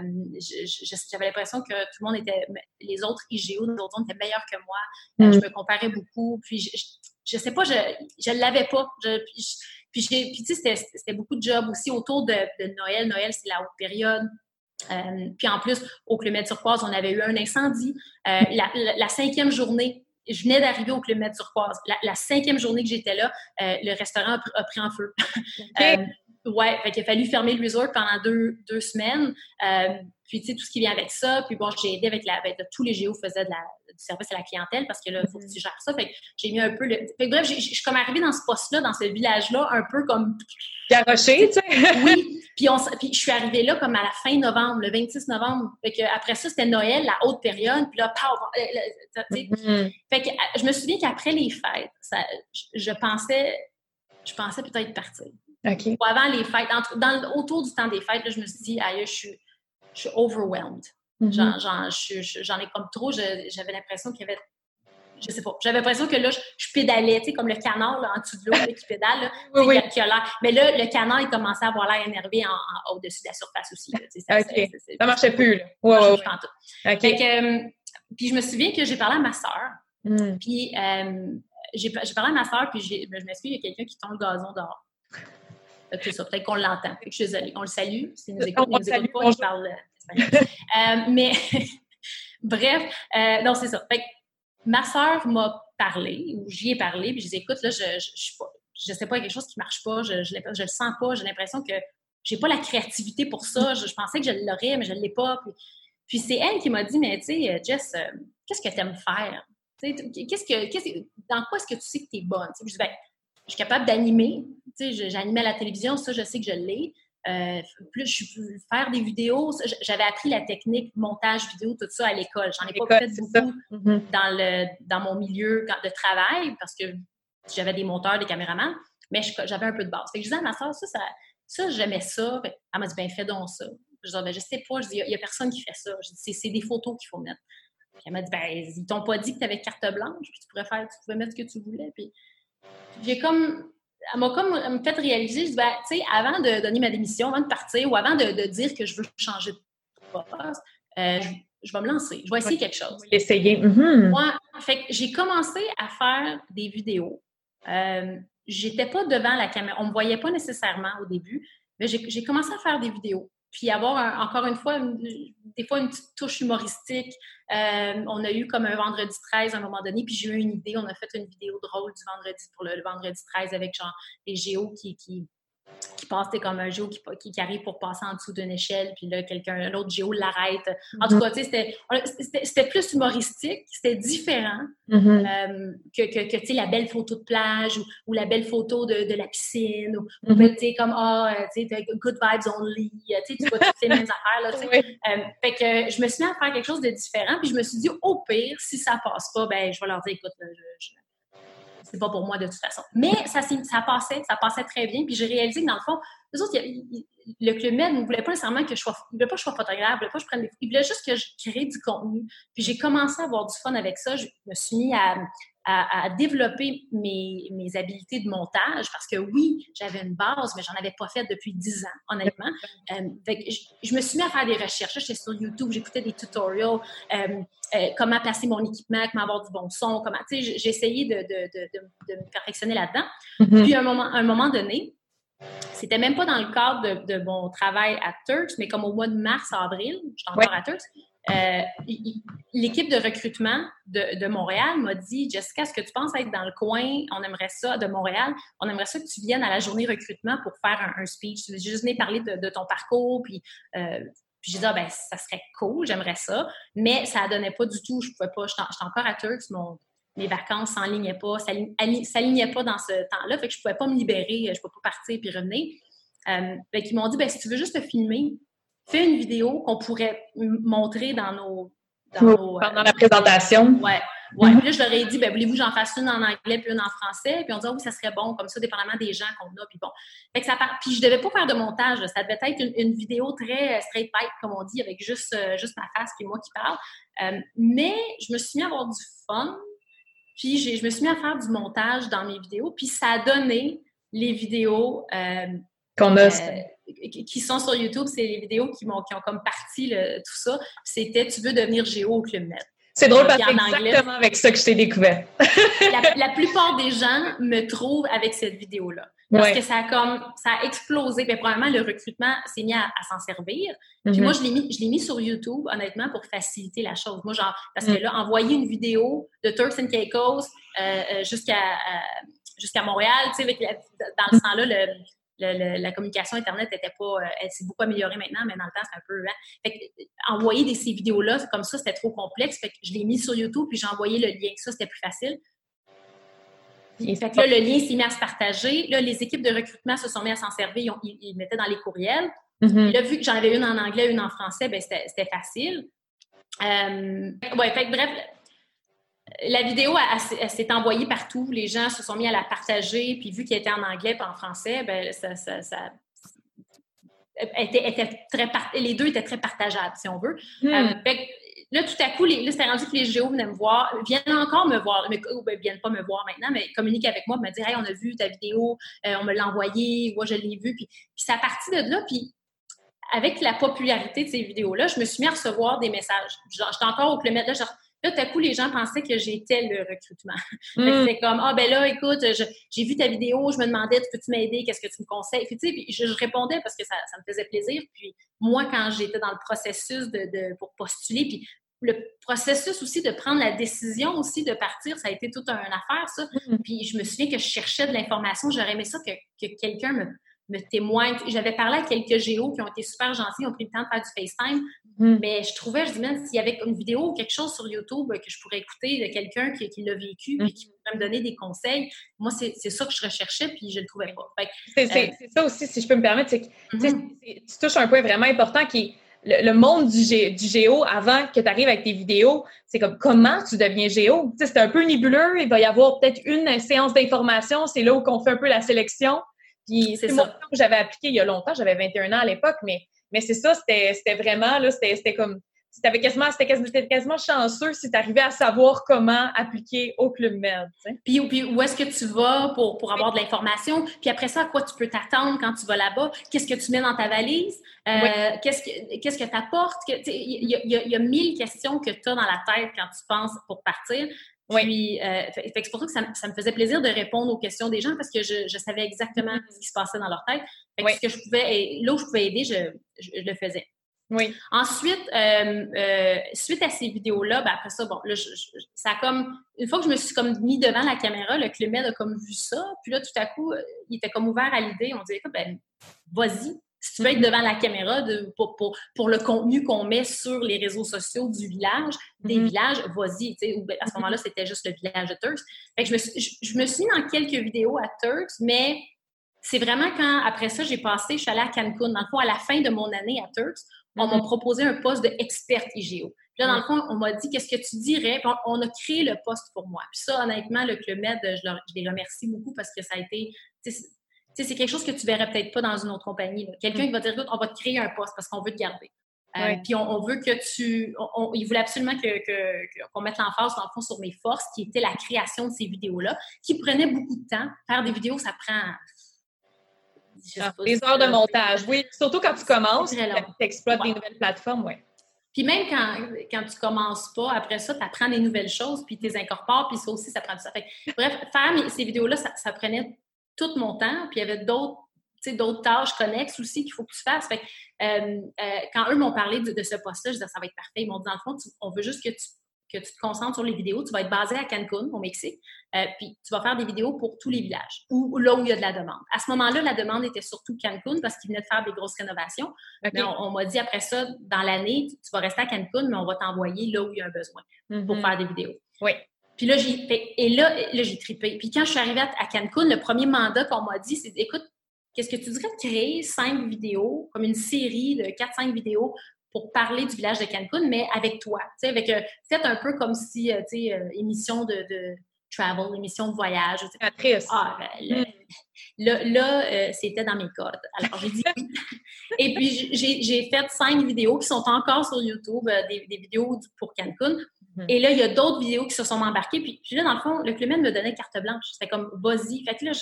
j'avais l'impression que tout le monde était, les autres IGO, les autres étaient meilleurs que moi. Euh, mm. je me comparais beaucoup. Puis je, je, sais pas, je ne l'avais pas. puis, tu sais, c'était beaucoup de jobs aussi autour de, Noël. Noël, c'est la haute période. Euh, puis en plus, au Club Turquoise, on avait eu un incendie. la, la, cinquième journée je venais d'arriver au Club Med Turquoise. La, cinquième journée que j'étais là, euh, le restaurant a, pris en feu. ouais, fait qu'il a fallu fermer le resort pendant deux, deux semaines. Euh, puis, tu sais, tout ce qui vient avec ça. Puis, bon, j'ai aidé avec la. Ben, tous les géos faisaient de la, du service à la clientèle parce que là, il faut que tu gères ça. Fait que j'ai mis un peu le. Fait que bref, je suis comme arrivée dans ce poste-là, dans ce village-là, un peu comme. Garoché, tu sais. oui. Puis, on, puis, je suis arrivée là comme à la fin novembre, le 26 novembre. Fait que après ça, c'était Noël, la haute période. Puis là, pow, mm-hmm. Fait que je me souviens qu'après les fêtes, ça, je, pensais. Je pensais peut-être partir. Ou avant les fêtes, dans, autour du temps des fêtes, là, je me suis dit, aïe, je suis je suis overwhelmed. Mm-hmm. J'en ai comme trop. J'avais l'impression qu'il y avait. Je sais pas. J'avais l'impression que là, je, pédalais, tu sais, comme le canard en dessous de l'eau qui pédale. oui, Qui a mais là, le canard, il commençait à avoir l'air énervé en, au-dessus de la surface aussi. ça, OK. ça marchait plus. Là. Euh, puis je me souviens que j'ai parlé à ma sœur. Mm. Puis, euh, j'ai parlé à ma soeur, puis je me suis dit, il y a quelqu'un qui tombe le gazon dehors. C'est ça, peut-être qu'on l'entend. Je suis désolée. On le salue. S'il nous écoute, nous écoute pas, je parle euh, mais, bref, euh, non, c'est ça. Fait ma soeur m'a parlé, ou j'y ai parlé, puis je dis, écoute, là, je, je, je, je sais pas, quelque chose qui marche pas, je, je, je le sens pas, j'ai l'impression que j'ai pas la créativité pour ça. Je, pensais que je l'aurais, mais je l'ai pas. Puis, c'est elle qui m'a dit, mais tu sais, Jess, euh, qu'est-ce que tu aimes faire? Qu'est-ce que, dans quoi est-ce que tu sais que tu es bonne? je dis, ben, je suis capable d'animer. J'animais à la télévision, ça, je sais que je l'ai. Euh, plus je peux faire des vidéos. J'avais appris la technique montage vidéo, tout ça à l'école. J'en ai pas fait beaucoup mm-hmm. dans, le, dans mon milieu de travail parce que j'avais des monteurs, des caméramans, mais j'avais un peu de base. Fait que je disais à ma soeur, ça, ça, j'aimais ça. Elle m'a dit, ben fais donc ça. Je disais, ben, je sais pas, il n'y a, personne qui fait ça. c'est des photos qu'il faut mettre. elle m'a dit, ben, ils t'ont pas dit que tu avais carte blanche, puis tu pourrais faire, tu pouvais mettre ce que tu voulais. Puis j'ai comme elle m'a comme fait réaliser, je dis, ben, tu sais, avant de donner ma démission, avant de partir ou avant de, dire que je veux changer de poste, euh, je, vais me lancer. Je vais essayer quelque chose. Essayer. Mm-hmm. Moi, fait j'ai commencé à faire des vidéos. Euh, j'étais pas devant la caméra. On me voyait pas nécessairement au début, mais j'ai commencé à faire des vidéos puis avoir encore une fois, des fois une petite touche humoristique. Euh, on a eu comme un vendredi 13 à un moment donné, puis j'ai eu une idée. On a fait une vidéo drôle du vendredi pour le, vendredi 13 avec genre les géos qui, qui, qui passe, comme un géo qui, qui, arrive pour passer en dessous d'une échelle, puis là, quelqu'un, l'autre géo l'arrête. En tout mhm. cas, tu sais, c'était plus humoristique, c'était différent mhm. euh, que, que, que tu sais, la belle photo de plage ou, la belle photo de, de la piscine, ou, mhm. tu sais, comme, ah, oh, tu sais, good vibes only, tu sais, tu vois toutes ces mêmes affaires, là, tu sais. Euh, fait que je me suis mis à faire quelque chose de différent, puis je me suis dit, au pire, si ça passe pas, ben, je vais leur dire, écoute, je c'est pas pour moi de toute façon. Mais ça, ça passait, ça passait très bien. Puis j'ai réalisé que dans le fond, les autres, le Club Med ne voulait pas nécessairement que je sois, il voulait pas que je sois photographe, il voulait pas que je prenne des il voulait juste que je crée du contenu. Puis j'ai commencé à avoir du fun avec ça. Je me suis mis à, à, développer mes, mes, habiletés de montage parce que oui, j'avais une base, mais j'en avais pas fait depuis dix ans, honnêtement. Euh, je, me suis mis à faire des recherches. J'étais sur YouTube, j'écoutais des tutorials, euh, euh, comment placer mon équipement, comment avoir du bon son, comment, tu sais, j'ai essayé de, de, de, de, me perfectionner là-dedans. Mm-hmm. Puis à un moment, un moment donné, c'était même pas dans le cadre de, mon travail à Turks, mais comme au mois de mars, avril, j'étais encore à Turks, euh, l'équipe de recrutement de, Montréal m'a dit Jessica, est-ce que tu penses être dans le coin? On aimerait ça de Montréal. On aimerait ça que tu viennes à la journée recrutement pour faire un, speech. Tu veux juste venir parler de, ton parcours. Puis, euh, j'ai dit ah, ben, ça serait cool, j'aimerais ça. Mais ça ne donnait pas du tout. Je pouvais pas. J'étais encore à Turks. Mon, mes vacances s'enlignaient pas, s'alignaient pas dans ce temps-là. Fait que je pouvais pas me libérer. Je pouvais pas partir puis revenir. Euh, qu'ils m'ont dit ben, si tu veux juste te filmer, fais une vidéo qu'on pourrait montrer dans nos. Dans Pendant la présentation. Ouais. Ouais. Puis là, je leur ai dit, ben, voulez-vous que j'en fasse une en anglais puis une en français? Puis on dit, oh, oui, ça serait bon, comme ça, dépendamment des gens qu'on a. Puis bon. Fait que ça part... Puis je devais pas faire de montage. Ça devait être une, vidéo très straight pipe, comme on dit, avec juste, euh, juste ma face puis moi qui parle. Euh, mais je me suis mis à avoir du fun. Puis je me suis mis à faire du montage dans mes vidéos. Puis ça a donné les vidéos euh, qu'on a qui sont sur YouTube, c'est les vidéos qui, ont, qui ont comme parti tout ça. C'était Tu veux devenir géo au Club Med. C'est drôle parce que c'est exactement avec ça que je t'ai découvert. la, plupart des gens me trouvent avec cette vidéo-là. Parce que ça a comme ça a explosé. Puis probablement le recrutement s'est mis à, s'en servir. Puis mm-hmm. moi, je l'ai mis, je l'ai mis sur YouTube, honnêtement, pour faciliter la chose. Moi, genre, parce que mm. là, envoyer une vidéo de Turks and Caicos euh, euh, jusqu'à euh, jusqu'à Montréal, tu sais, dans ce temps-là, le, la communication Internet était pas. Euh, elle s'est beaucoup améliorée maintenant, mais dans le temps, c'est un peu. Hein. Fait que, envoyer des, ces vidéos-là comme ça, c'était trop complexe. Fait que je l'ai mis sur YouTube, puis j'ai envoyé le lien. Ça, c'était plus facile. Et fait que là, le lien s'est mis à se partager. Là, les équipes de recrutement se sont mis à s'en servir. Ils, mettaient dans les courriels. Mm-hmm. Là, vu que j'en avais une en anglais, une en français, ben c'était facile. Euh, ouais, fait que bref, la vidéo, elle, s'est envoyée partout. Les gens se sont mis à la partager. Puis vu qu'elle était en anglais et en français, ben, ça, était, très les deux étaient très partageables, si on veut. Hmm. Euh, là, tout à coup, les, c'était rendu que les géos venaient me voir, viennent encore me voir, mais ben, viennent pas me voir maintenant, mais communiquent avec moi, me dire Hey, on a vu ta vidéo, euh, on me l'a envoyée, moi je l'ai vue. Puis, puis ça a parti de là. Puis avec la popularité de ces vidéos-là, je me suis mis à recevoir des messages. J'étais encore au kilomètre là, genre, Là, tout à coup, les gens pensaient que j'étais le recrutement. Mm. C'était comme, ah, ben là, écoute, j'ai vu ta vidéo, je me demandais, peux-tu m'aider, qu'est-ce que tu me conseilles? Puis, tu sais, je, je, répondais parce que ça, ça, me faisait plaisir. Puis, moi, quand j'étais dans le processus de, de, pour postuler, puis le processus aussi de prendre la décision aussi de partir, ça a été toute une affaire, ça. Mm. Puis je me souviens que je cherchais de l'information. J'aurais aimé ça que, que quelqu'un me, me témoigne. J'avais parlé à quelques géos qui ont été super gentils, ont pris le temps de faire du FaceTime. Mm. Mais je trouvais, je disais, s'il y avait une vidéo ou quelque chose sur YouTube que je pourrais écouter de quelqu'un qui, qui l'a vécu et qui pourrait me donner des conseils, moi, c'est ça que je recherchais puis je ne le trouvais pas. Euh, c'est ça aussi, si je peux me permettre, c'est que mm-hmm. tu touches un point vraiment important qui est le, monde du, géo avant que tu arrives avec tes vidéos, c'est comme comment tu deviens géo? c'est un peu nébuleux. Il va y avoir peut-être une séance d'information. C'est là où on fait un peu la sélection. Puis c'est ça que j'avais appliqué il y a longtemps. J'avais 21 ans à l'époque, mais, mais c'est ça, c'était vraiment, là, c'était comme c'était quasiment, quasiment, quasiment, chanceux si tu arrivais à savoir comment appliquer au Club Med. Puis, puis, où est-ce que tu vas pour, pour avoir de l'information? Puis après ça, à quoi tu peux t'attendre quand tu vas là-bas? Qu'est-ce que tu mets dans ta valise? Euh, Qu'est-ce que qu'est-ce que tu apportes? Il y, y, y, a mille questions que tu as dans la tête quand tu penses pour partir. Puis, euh, c'est pour ça que ça, ça, me faisait plaisir de répondre aux questions des gens parce que je, je savais exactement mm-hmm. ce qui se passait dans leur tête. Fait que ce que je pouvais, là où je pouvais aider, je, je le faisais. Oui. Ensuite, euh, euh, suite à ces vidéos-là, ben après ça, bon, là, ça a comme une fois que je me suis comme mis devant la caméra, le Clément a comme vu ça, puis là, tout à coup, il était comme ouvert à l'idée. On dit, écoute, ben, vas-y, si tu veux être devant la caméra de, pour, pour, pour le contenu qu'on met sur les réseaux sociaux du village, des mm-hmm. villages, vas-y. Ben, à ce moment-là, mm-hmm. c'était juste le village de Turks. Fait que je, me suis, je, me suis mis dans quelques vidéos à Turks, mais c'est vraiment quand, après ça, j'ai passé, je suis allée à Cancun. Dans le fond, à la fin de mon année à Turks, on m'a proposé un poste d'experte IGO. Puis là, dans le fond, on m'a dit qu'est-ce que tu dirais? Puis on, a créé le poste pour moi. Puis ça, honnêtement, le Club Med, je, les remercie beaucoup parce que ça a été. C'est quelque chose que tu verrais peut-être pas dans une autre compagnie. Quelqu'un qui va dire écoute, on va te créer un poste parce qu'on veut te garder. Euh, puis on, veut que tu. il voulait absolument qu'on que, qu'on mette l'emphase, dans le fond, sur mes forces, qui était la création de ces vidéos-là, qui prenait beaucoup de temps. Faire des vidéos, ça prend ah, les heures de montage, oui. Surtout quand tu commences, tu exploites des nouvelles plateformes, oui. Puis même quand, quand tu commences pas, après ça, tu apprends des nouvelles choses, puis tu les incorpores, puis ça aussi, ça prend du temps. bref, faire ces vidéos-là, ça, prenait tout mon temps, puis il y avait d'autres d'autres tâches connexes aussi qu'il faut que tu fasses. Fait, euh, euh, quand eux m'ont parlé de, ce poste-là, je disais, ça va être parfait. Ils m'ont dit, dans le fond, on veut juste que tu que tu te concentres sur les vidéos. Tu vas être basé à Cancun, au Mexique, euh, puis tu vas faire des vidéos pour tous les villages, ou là où il y a de la demande. À ce moment-là, la demande était surtout Cancun parce qu'ils venaient de faire des grosses rénovations. Mais on, m'a dit après ça, dans l'année, tu, vas rester à Cancun, mais on va t'envoyer là où il y a un besoin pour mm-hmm. faire des vidéos. Oui. Puis là, j'ai et là, là j'ai trippé. Puis quand je suis arrivée à, Cancun, le premier mandat qu'on m'a dit, c'est écoute, qu'est-ce que tu dirais de créer cinq vidéos, comme une série de quatre, cinq vidéos pour parler du village de Cancun, mais avec toi. Tu sais, avec, euh, peut-être un peu comme si, euh, tu sais, euh, émission de, de, travel, émission de voyage. Ah, ben, là, là, c'était dans mes codes. Alors, j'ai dit oui. Et puis, j'ai fait cinq vidéos qui sont encore sur YouTube, des, des, vidéos pour Cancun. Et là, il y a d'autres vidéos qui se sont embarquées. Puis, puis là, dans le fond, le Clément me donnait carte blanche. C'était comme, vas-y. Fait que là,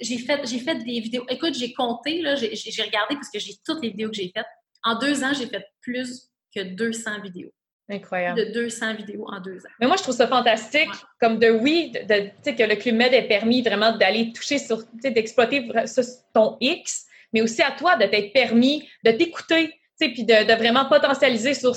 j'ai fait, j'ai fait des vidéos. Écoute, j'ai compté, là, j'ai regardé parce que j'ai toutes les vidéos que j'ai faites. En deux ans, j'ai fait plus que 200 vidéos. Incroyable. De 200 vidéos en deux ans. Mais moi, je trouve ça fantastique, comme de oui, de, que le Club Med ait permis vraiment d'aller toucher sur, d'exploiter ton X, mais aussi à toi de t'être permis de t'écouter, puis de, de, vraiment potentialiser sur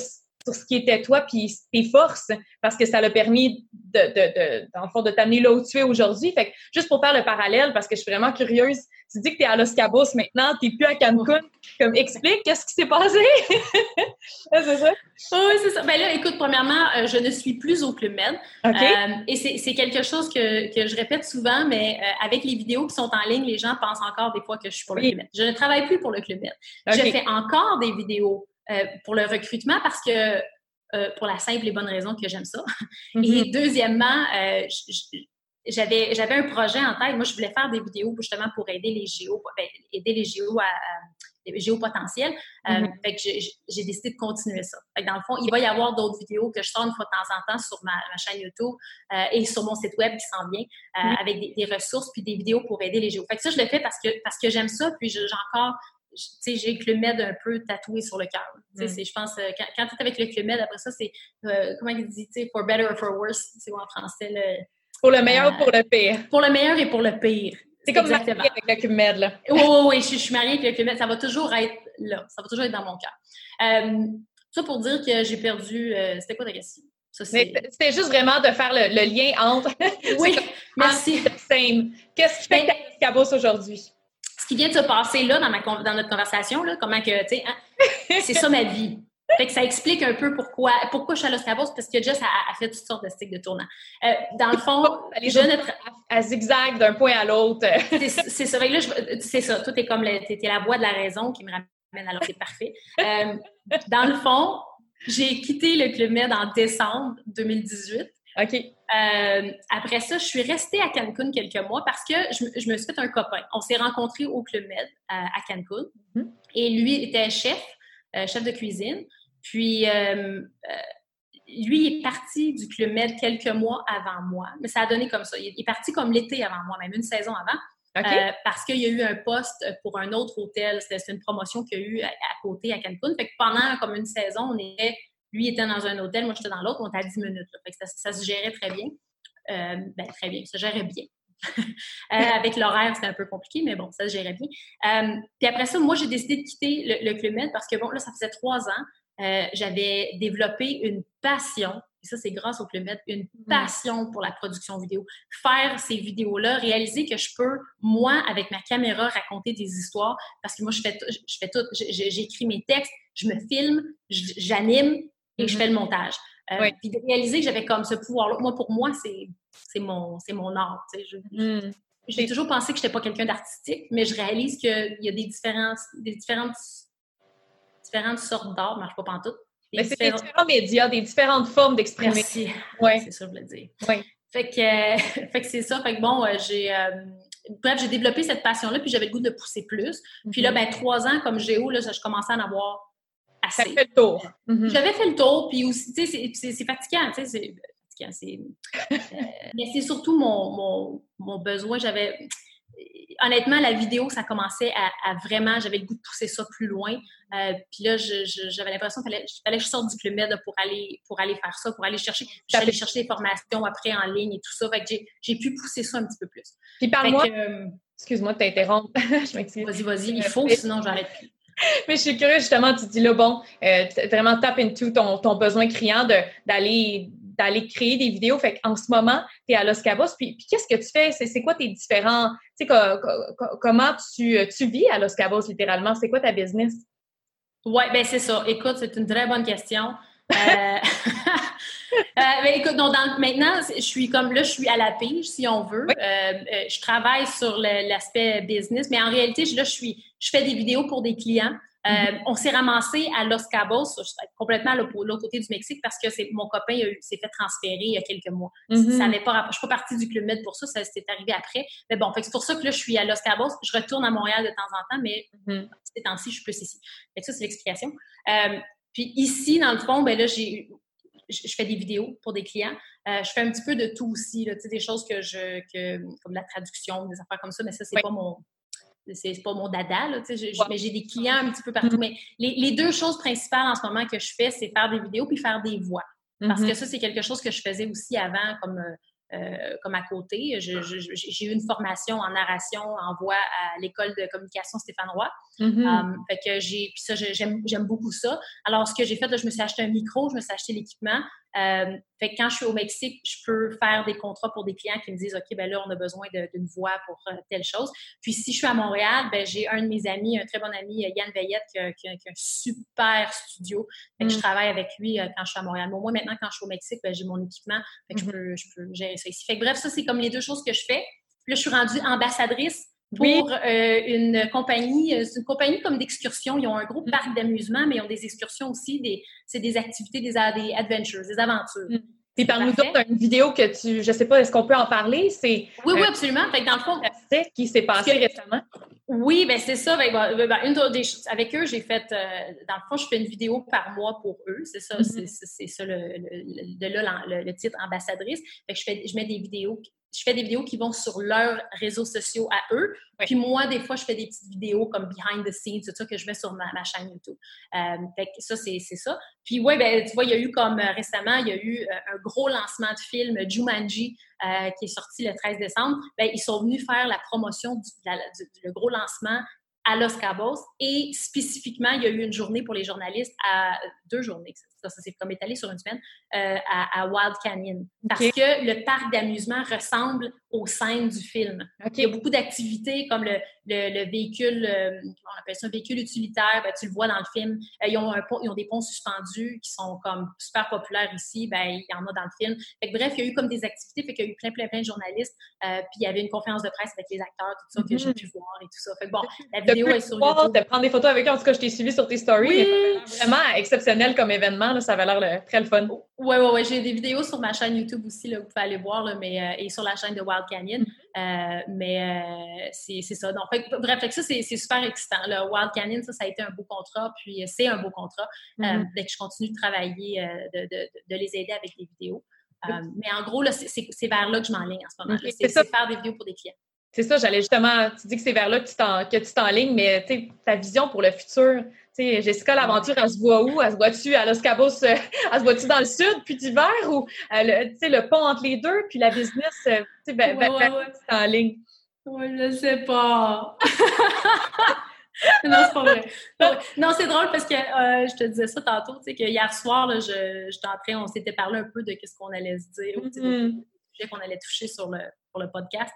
sur ce qui était toi puis tes forces parce que ça l'a permis de, de, de, dans fond, de t'amener là où tu es aujourd'hui. Fait que juste pour faire le parallèle, parce que je suis vraiment curieuse, tu dis que tu es à Los Cabos maintenant, tu n'es plus à Cancun. Comme, explique, qu'est-ce qui s'est passé? c'est ça? Oui, c'est ça. Ben là, écoute, premièrement, euh, je ne suis plus au Club Med. Euh, et c'est quelque chose que, que, je répète souvent, mais euh, avec les vidéos qui sont en ligne, les gens pensent encore des fois que je suis pour le Club Med. Je ne travaille plus pour le Club Med. Je fais encore des vidéos euh, pour le recrutement parce que euh, pour la simple et bonne raison que j'aime ça. Et mm-hmm. deuxièmement, euh, j'avais j'avais un projet en tête. Moi, je voulais faire des vidéos justement pour aider les géos, ben, aider les géos à, les. Mm-hmm. fait que j'ai décidé de continuer ça. Fait que dans le fond, il va y avoir d'autres vidéos que je sors une fois de temps en temps sur ma, chaîne YouTube et sur mon site web qui s'en vient mm-hmm. avec des, des, ressources puis des vidéos pour aider les géos. Fait que ça, je le fais parce que parce que j'aime ça. Puis j'ai encore j'ai le Club Med un peu tatoué sur le cœur. Mm. Je pense, euh, quand, quand tu es avec le Club Med, après ça, c'est, euh, comment il dit, for better or for worse, c'est en français. Le, pour le meilleur ou pour le pire? Pour le meilleur et pour le pire. C'est comme Exactement. avec le Club Med, là. Oui, oui, oui, je, suis mariée avec le Club Med. Ça va toujours être là. Ça va toujours être dans mon cœur. Euh, ça pour dire que j'ai perdu... C'était quoi ta question? C'était juste vraiment de faire le, lien entre. oui, merci. Qu'est-ce qui fait que tu cabos aujourd'hui? Ce qui vient de se passer là dans, ma, dans notre conversation, là, comment que, tu sais, hein, c'est ça ma vie. Fait que ça explique un peu pourquoi, pourquoi je suis à Los Cabos, parce que Jess a, fait toutes sortes de sticks de tournant. Euh, dans le fond, je ne... à, zigzag d'un point à l'autre. c'est ça. Là, c'est ça. Tout est comme, t'es la voix de la raison qui me ramène alors c'est parfait. Euh, dans le fond, j'ai quitté le Club Med en décembre 2018. OK. Euh, après ça, je suis restée à Cancun quelques mois parce que je, me suis fait un copain. On s'est rencontrés au Club Med à, Cancun. Mm-hmm. Et lui était chef, euh, chef de cuisine. Puis, euh, lui est parti du Club Med quelques mois avant moi. Mais ça a donné comme ça. Il est parti comme l'été avant moi, même une saison avant. Euh, parce qu'il y a eu un poste pour un autre hôtel. C'était une promotion qu'il y a eu à, côté à Cancun. Fait que pendant comme une saison, on était, lui était dans un hôtel, moi j'étais dans l'autre, on était à 10 minutes. Fait que ça, se gérait très bien. Euh, ben, très bien, ça gérait bien. Euh, avec l'horaire, c'était un peu compliqué, mais bon, ça se gérait bien. puis après ça, moi, j'ai décidé de quitter le, le Club Med parce que, bon, là, ça faisait trois ans. j'avais développé une passion et ça, c'est grâce au Club Med, une mm. passion pour la production vidéo. Faire ces vidéos-là, réaliser que je peux, moi, avec ma caméra, raconter des histoires, parce que moi, je fais, je fais tout. J'écris mes textes, je me filme, j'anime et je mm-hmm. fais le montage. Euh, puis de réaliser que j'avais comme ce pouvoir-là, moi, pour moi, c'est mon, mon art. Mm. J'ai toujours pensé que je n'étais pas quelqu'un d'artistique, mais je réalise qu'il y a des, différences, des différentes, différentes sortes d'art, marche pas pantoute. Mais c'est des différents médias, des différentes formes d'expression. Oui. C'est ça, je voulais dire. Oui. Fait que, fait que c'est ça. Fait que bon, euh, j'ai. Euh, bref, j'ai développé cette passion-là, puis j'avais le goût de pousser plus. Puis là, ben, trois ans comme géo, là, je commençais à en avoir assez. J'avais fait le tour. Mhm. J'avais fait le tour, puis aussi, tu sais, c'est fatigant, tu sais, c'est fatigant. Euh, mais c'est surtout mon, mon, mon besoin. J'avais honnêtement, la vidéo, ça commençait à, vraiment, j'avais le goût de pousser ça plus loin. Euh, puis là, j'avais l'impression qu'il fallait, que je sorte du Club Med pour aller, pour aller faire ça, pour aller chercher. J'allais chercher des formations après en ligne et tout ça. Fait que j'ai pu pousser ça un petit peu plus. Puis parle-moi. Euh, excuse-moi de t'interrompre. vas-y, vas-y. Il faut, sinon j'arrête plus. Mais je suis curieuse, justement, tu dis là, bon, euh, vraiment tap into ton, ton besoin criant d'aller d'aller créer des vidéos. Fait en ce moment, tu es à Los Cabos. Puis, puis qu'est-ce que tu fais? C'est quoi tes différents... Tu sais, comment tu, tu vis à Los Cabos, littéralement? C'est quoi ta business? Oui, ben c'est ça. Écoute, c'est une très bonne question. euh, euh, écoute, donc maintenant, je suis comme là, je suis à la pige, si on veut. Euh, euh, je travaille sur l'aspect business, mais en réalité, là, je suis, je fais des vidéos pour des clients. Euh, mm-hmm. on s'est ramassé à Los Cabos, complètement à l'autre côté du Mexique, parce que mon copain s'est fait transférer il y a quelques mois. Mm-hmm. Ça pas, je suis pas partie du Club Med pour ça, ça s'est arrivé après. Mais bon, c'est pour ça que là, je suis à Los Cabos. Je retourne à Montréal de temps en temps, mais mm-hmm. ces temps-ci, je suis plus ici. Fait que ça, c'est l'explication. Euh, puis ici, dans le fond, ben là, j'ai je fais des vidéos pour des clients. Euh, je fais un petit peu de tout aussi, là, des choses que je, que, comme la traduction, des affaires comme ça, mais ça, c'est pas mon, c'est pas mon dada, là, mais j'ai des clients un petit peu partout. Mm-hmm. Mais les, deux choses principales en ce moment que je fais, c'est faire des vidéos puis faire des voix. Parce que mm-hmm. ça, c'est quelque chose que je faisais aussi avant comme, euh, comme à côté. J'ai eu une formation en narration, en voix à l'école de communication Stéphane Roy. Mm-hmm. Um, fait que j'ai, puis ça, j'aime beaucoup ça. Alors, ce que j'ai fait, là, je me suis acheté un micro, je me suis acheté l'équipement. Euh, fait que quand je suis au Mexique, je peux faire des contrats pour des clients qui me disent, OK, ben là, on a besoin d'une voix pour euh, telle chose. Puis si je suis à Montréal, ben j'ai un de mes amis, un très bon ami, euh, Yann Veillette, qui a, qui a, un super studio. Fait que je mm. travaille avec lui quand je suis à Montréal. Mais moi, maintenant, quand je suis au Mexique, ben, j'ai mon équipement. Fait que je, mm-hmm. peux, je peux gérer ça ici. Fait que bref, ça, c'est comme les deux choses que je fais. Puis là, je suis rendue ambassadrice pour euh, une compagnie, euh, c'est une compagnie comme d'excursion. Ils ont un gros mm. parc d'amusement, mais ils ont des excursions aussi, des, c'est des activités, des, des adventures, des aventures. Mm. Puis parle-nous donc d'une vidéo que tu, je sais pas, est-ce qu'on peut en parler? C'est oui, oui, euh, absolument. Fait que dans le fond, qui s'est passé récemment. Oui, ben c'est ça. Ben, ben, une des choses, avec eux, j'ai fait, dans le fond, je fais une vidéo par mois pour eux. C'est ça, mm-hmm. c'est ça le, le, de là le, titre ambassadrice. Fait que je fais, je mets des vidéos je fais des vidéos qui vont sur leurs réseaux sociaux à eux. Puis moi, des fois, je fais des petites vidéos comme behind the scenes, tout ça que je mets sur ma, chaîne YouTube. Euh, fait que ça, c'est ça. Puis ouais, ben, tu vois, il y a eu comme euh, récemment, il y a eu euh, un gros lancement de film, Jumanji, qui est sorti le 13 décembre. Ben, ils sont venus faire la promotion du, le gros à Los Cabos et spécifiquement, il y a eu une journée pour les journalistes, à deux journées, ça, ça s'est comme étalé sur une semaine, euh, à, Wild Canyon. Parce que le parc d'amusement ressemble aux scènes du film. Il y a beaucoup d'activités comme le, le, véhicule, euh, on appelle ça un véhicule utilitaire, ben, tu le vois dans le film. Euh, ils, ont un pont, ils ont des ponts suspendus qui sont comme super populaires ici, ben, il y en a dans le film. bref, il y a eu comme des activités, fait qu'il y a eu plein, plein, plein de journalistes. puis il y avait une conférence de presse avec les acteurs, tout ça, que j'ai mhm. pu voir et tout ça. Fait bon, la vidéo est sur YouTube. De prendre des photos avec eux. En tout cas, je t'ai suivi sur tes stories. Oui. Vraiment exceptionnel comme événement. Ça avait l'air très le fun. Oui, oui, oui. J'ai des vidéos sur ma chaîne YouTube aussi, là, vous pouvez aller voir, mais, euh, et sur la chaîne de Wild Canyon. Mm-hmm. Euh, mais euh, c'est ça. Donc, bref, ça, c'est super excitant. Le Wild Canyon, ça, ça a été un beau contrat, puis c'est un beau contrat. Mm je continue de travailler, de, de, de, les aider avec des vidéos. mais en gros, c'est vers là que je m'enligne en ce moment. C'est faire des vidéos pour des clients. C'est ça, j'allais justement, tu dis que c'est vers là que tu t'enlignes, mais ta vision pour le futur, sais, Jessica, l'aventure, elle se voit où? Elle se voit-tu à Los Cabos? Euh, elle se voit-tu dans le sud, puis d'hiver? Ou euh, le, le pont entre les deux, puis la business, euh, tu sais, ben, ben, ben en ligne? Oui, je sais pas. non, c'est pas vrai. Non, c'est drôle parce que je te disais ça tantôt, tu sais, que hier soir, là, je, je train, on s'était parlé un peu de ce qu'on allait se dire, mm -hmm. qu'on allait toucher sur le, pour le podcast.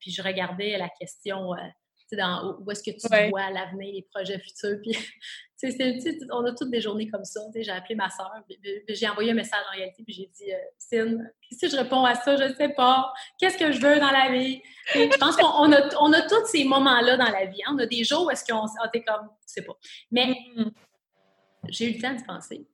puis je regardais la question dans, où est-ce que tu vois l'avenir, les projets futurs. Puis, on a toutes des journées comme ça. J'ai appelé ma soeur, j'ai envoyé un message en réalité, puis j'ai dit, euh, si je réponds à ça, je ne sais pas. Qu'est-ce que je veux dans la vie? je pense qu'on a, on a tous ces moments-là dans la vie. Hein. On a des jours où est-ce qu'on est comme, je sais pas. Mais mm-hmm. j'ai eu le temps de penser.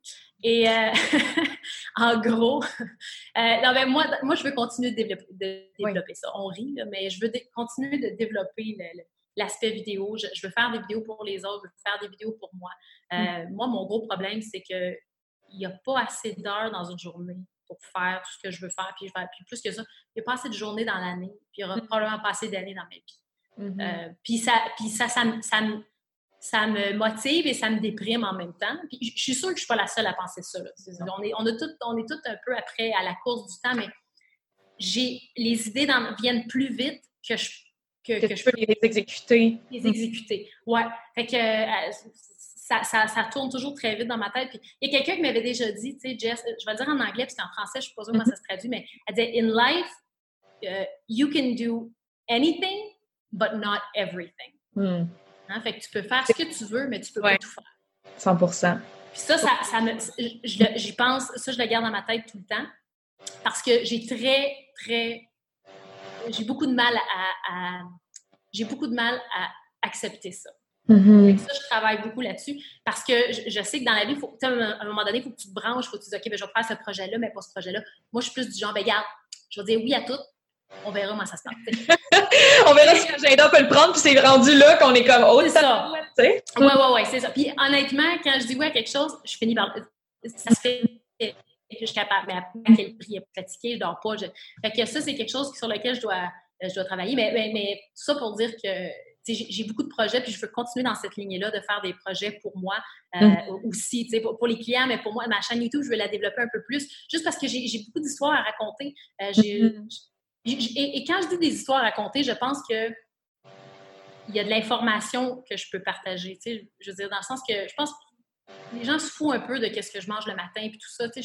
Et euh, en gros, euh, non, ben, moi, moi, je veux continuer de développer, ça. On rit, mais je veux continuer de développer le, l'aspect vidéo. Je, veux faire des vidéos pour les autres, je veux faire des vidéos pour moi. Euh, mm. Moi, mon gros problème, c'est qu'il n'y a pas assez d'heures dans une journée pour faire tout ce que je veux faire. Puis, puis plus que ça, il n'y a pas assez de journées dans l'année. Puis il n'y aura mm. probablement pas assez d'années dans ma vie. Mm-hmm. Euh, puis ça, puis ça, ça, ça, ça, me motive et ça me déprime en même temps. Puis je suis sûre que je ne suis pas la seule à penser ça. On, est, on, a tout, on est tout un peu après à la course du temps, mais j'ai les idées viennent plus vite que je que, je peux les exécuter. Les exécuter, ouais. Fait que euh, ça, ça, ça, tourne toujours très vite dans ma tête. Puis il y a quelqu'un qui m'avait déjà dit, tu sais, Jess, je vais le dire en anglais parce qu'en français, je ne sais pas comment ça se traduit, mais elle disait In life, uh, you can do anything, but not everything. Hmm. Hein? Fait que tu peux faire ce que tu veux, mais tu peux pas tout faire. 100% Puis ça, ça, ça me, j'y pense, ça, je le garde dans ma tête tout le temps parce que j'ai très, très j'ai beaucoup de mal à, j'ai beaucoup de mal à accepter ça. Mm-hmm. Ça, je travaille beaucoup là-dessus parce que je, sais que dans la vie, faut, à un moment donné, il faut que tu te branches, il faut que tu dises, OK, ben, je vais faire ce projet-là, mais pas ce projet-là. Moi, je suis plus du genre, ben, regarde, je vais dire oui à tout, on verra comment ça se passe. on verra si l'agenda peut le prendre, puis c'est rendu là qu'on est comme, oh, c'est ça. Oui, oui, oui, c'est ça. Puis honnêtement, quand je dis oui à quelque chose, je finis par. Ça se fait que je suis capable. Mais à quel prix est fatigué, je dors pas. Fait que ça, c'est quelque chose sur lequel je dois, je dois travailler. Mais, mais, tout ça pour dire que j'ai beaucoup de projets, puis je veux continuer dans cette lignée-là de faire des projets pour moi euh, mm. aussi, pour, pour les clients, mais pour moi, ma chaîne YouTube, je veux la développer un peu plus, juste parce que j'ai beaucoup d'histoires à raconter. Euh, mm-hmm. et, quand je dis des histoires à raconter, je pense que il y a de l'information que je peux partager. Je veux dire, dans le sens que je pense que les gens se foutent un peu de qu'est-ce que je mange le matin, puis tout ça. Je,